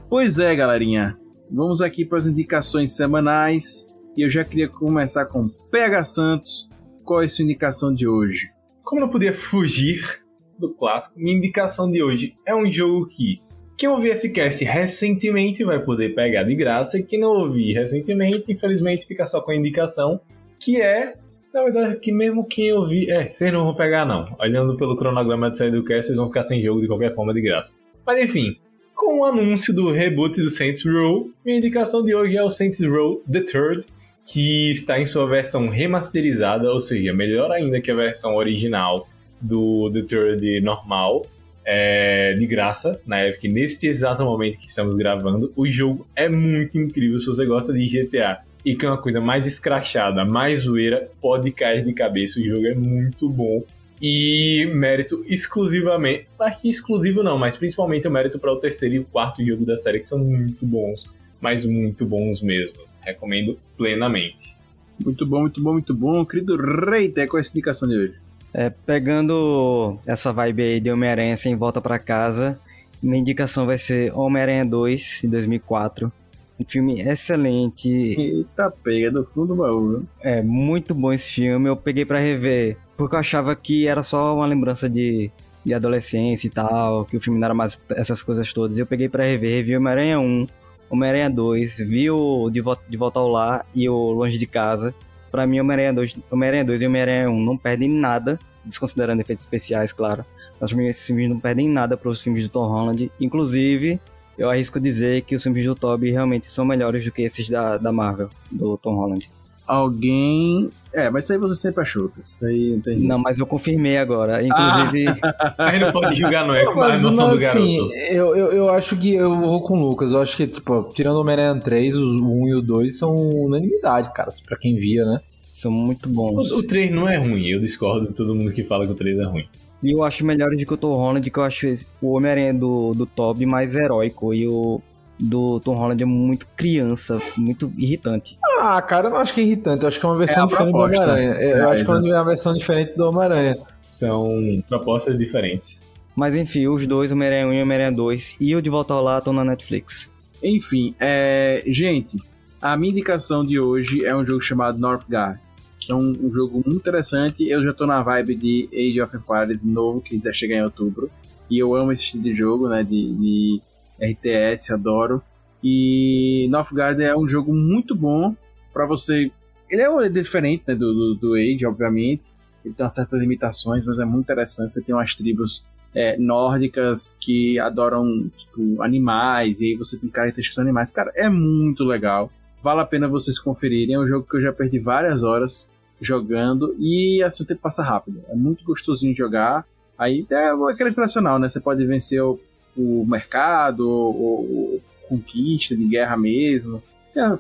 Pois é, galerinha. Vamos aqui para as indicações semanais. E eu já queria começar com PH Santos. Qual é a sua indicação de hoje? Como não podia fugir do clássico, minha indicação de hoje é um jogo que quem ouviu esse cast recentemente vai poder pegar de graça, e quem não ouviu recentemente, infelizmente, fica só com a indicação, que é, na verdade, que mesmo quem ouvir. É, vocês não vão pegar, não. Olhando pelo cronograma de saída do cast, vocês vão ficar sem jogo de qualquer forma de graça. Mas enfim, com o anúncio do reboot do Saints Row, minha indicação de hoje é o Saints Row The Third, que está em sua versão remasterizada, ou seja, melhor ainda que a versão original do The Third normal, é, de graça, na época, neste exato momento que estamos gravando. O jogo é muito incrível. Se você gosta de GTA e que é uma coisa mais escrachada, mais zoeira, pode cair de cabeça. O jogo é muito bom. E mérito exclusivamente, acho que exclusivo não, mas principalmente o mérito para o terceiro e o quarto jogo da série, que são muito bons, mas muito bons mesmo. Recomendo plenamente. Muito bom, muito bom, muito bom. Querido Reiter, qual é a indicação de hoje? É, pegando essa vibe aí de Homem-Aranha sem volta pra casa, minha indicação vai ser Homem-Aranha 2, de 2004. Um filme excelente, Eita, pega do fundo do baú. viu? é muito bom esse filme. Eu peguei pra rever, porque eu achava que era só uma lembrança de, de adolescência e tal, que o filme não era mais essas coisas todas. Eu peguei pra rever, revi Homem-Aranha 1, Homem-Aranha 2, vi o de, Vo- de Volta ao Lar e o Longe de Casa. Pra mim, Homem-Aranha 2, Homem-Aranha 2 e Homem-Aranha 1 não perdem nada, desconsiderando efeitos especiais, claro. Mas pra mim, esses filmes não perdem nada pros filmes do Tom Holland. Inclusive, eu arrisco dizer que os filmes do Tobey realmente são melhores do que esses da, da Marvel, do Tom Holland. Alguém. É, mas isso aí você sempre achou. Isso aí não tem. Não, mas eu confirmei agora. Inclusive, A gente não pode julgar, não é? Com a Mas, noção do mas, garoto. assim, eu, eu, eu acho que eu vou com o Lucas. Eu acho que, tipo, tirando o Homem-Aranha 3, o 1 e o 2 são unanimidade, cara. Pra quem via, né? são muito bons. O, o 3 não é ruim, eu discordo de todo mundo que fala que o 3 é ruim. E eu acho melhores do que o Tom Holland, que eu acho esse- o Homem-Aranha do, do Tobey mais heróico. E o do Tom Holland é muito criança, muito irritante. Ah, cara, eu não acho que é irritante. Eu acho que é uma versão É diferente proposta. do Homem-Aranha. Eu É, acho que é uma versão diferente do Homem-Aranha. São propostas diferentes. Mas enfim, os dois, Homem-Aranha 1 e Homem-Aranha 2, e o De Volta ao Lar estão na Netflix. Enfim, é... gente, a minha indicação de hoje é um jogo chamado Northgard. Que é um, um jogo muito interessante. Eu já tô na vibe de Age of Empires novo, que vai chegar em outubro. E eu amo esse estilo de jogo, né? De, de RTS, adoro. E Northgard é um jogo muito bom para você. Ele é diferente né, do, do, do Age, obviamente. Ele tem certas limitações, mas é muito interessante. Você tem umas tribos é, nórdicas que adoram tipo, animais, e aí você tem características animais. Cara, é muito legal. Vale a pena vocês conferirem. É um jogo que eu já perdi várias horas jogando e assim o tempo passa rápido. É muito gostosinho de jogar. Aí é aquele tradicional, né? Você pode vencer o, o mercado, ou conquista de guerra mesmo,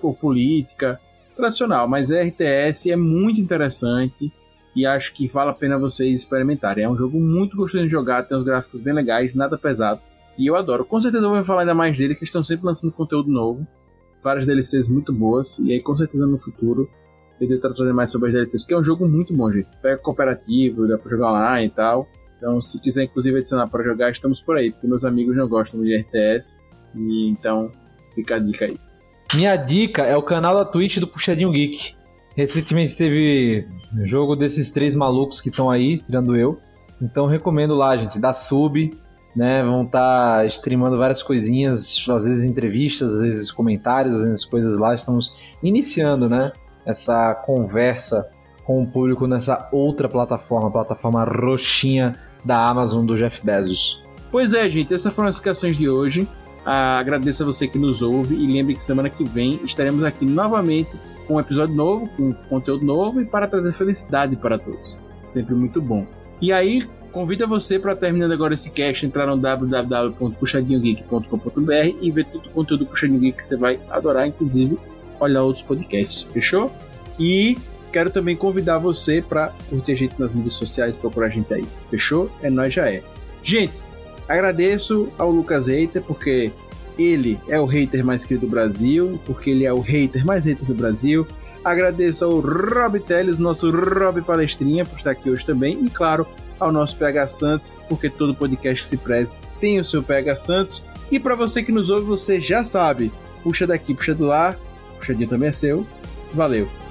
ou política. Tradicional, mas RTS é muito interessante e acho que vale a pena vocês experimentarem. É um jogo muito gostoso de jogar, tem uns gráficos bem legais, nada pesado. E eu adoro. Com certeza eu vou falar ainda mais dele, que estão sempre lançando conteúdo novo. Várias DLCs muito boas. E aí, com certeza, no futuro, eu devo trazer mais sobre as DLCs. Porque é um jogo muito bom, gente. Pega cooperativo, dá pra jogar online e tal. Então, se quiser, inclusive, adicionar para jogar, estamos por aí. Porque meus amigos não gostam de RTS. E então, fica a dica aí. Minha dica é o canal da Twitch do Puxadinho Geek. Recentemente teve jogo desses três malucos que estão aí, tirando eu. Então recomendo lá, gente, dá sub, né? Vão estar streamando várias coisinhas, às vezes entrevistas, às vezes comentários, às vezes coisas lá. Estamos iniciando, né? Essa conversa com o público nessa outra plataforma, plataforma roxinha da Amazon do Jeff Bezos. Pois é, gente, essas foram as questões de hoje. Ah, agradeço a você que nos ouve e lembre que semana que vem estaremos aqui novamente com um episódio novo, com conteúdo novo e para trazer felicidade para todos. Sempre muito bom. E aí, convido você para terminando agora esse cast, entrar no www.puxadinhogeek.com.br e ver todo o conteúdo do Puxadinho Geek que você vai adorar, inclusive olhar outros podcasts, fechou? E quero também convidar você para curtir a gente nas mídias sociais, procurar a gente aí, fechou? É nós já é. Gente, agradeço ao Lucas Hater, porque ele é o hater mais querido do Brasil, porque ele é o hater mais hater do Brasil. Agradeço ao Rob Teles, nosso Rob Palestrinha, por estar aqui hoje também. E claro, ao nosso PH Santos, porque todo podcast que se preze tem o seu PH Santos. E para você que nos ouve, você já sabe, puxa daqui, puxa do lá, puxadinho também é seu. Valeu!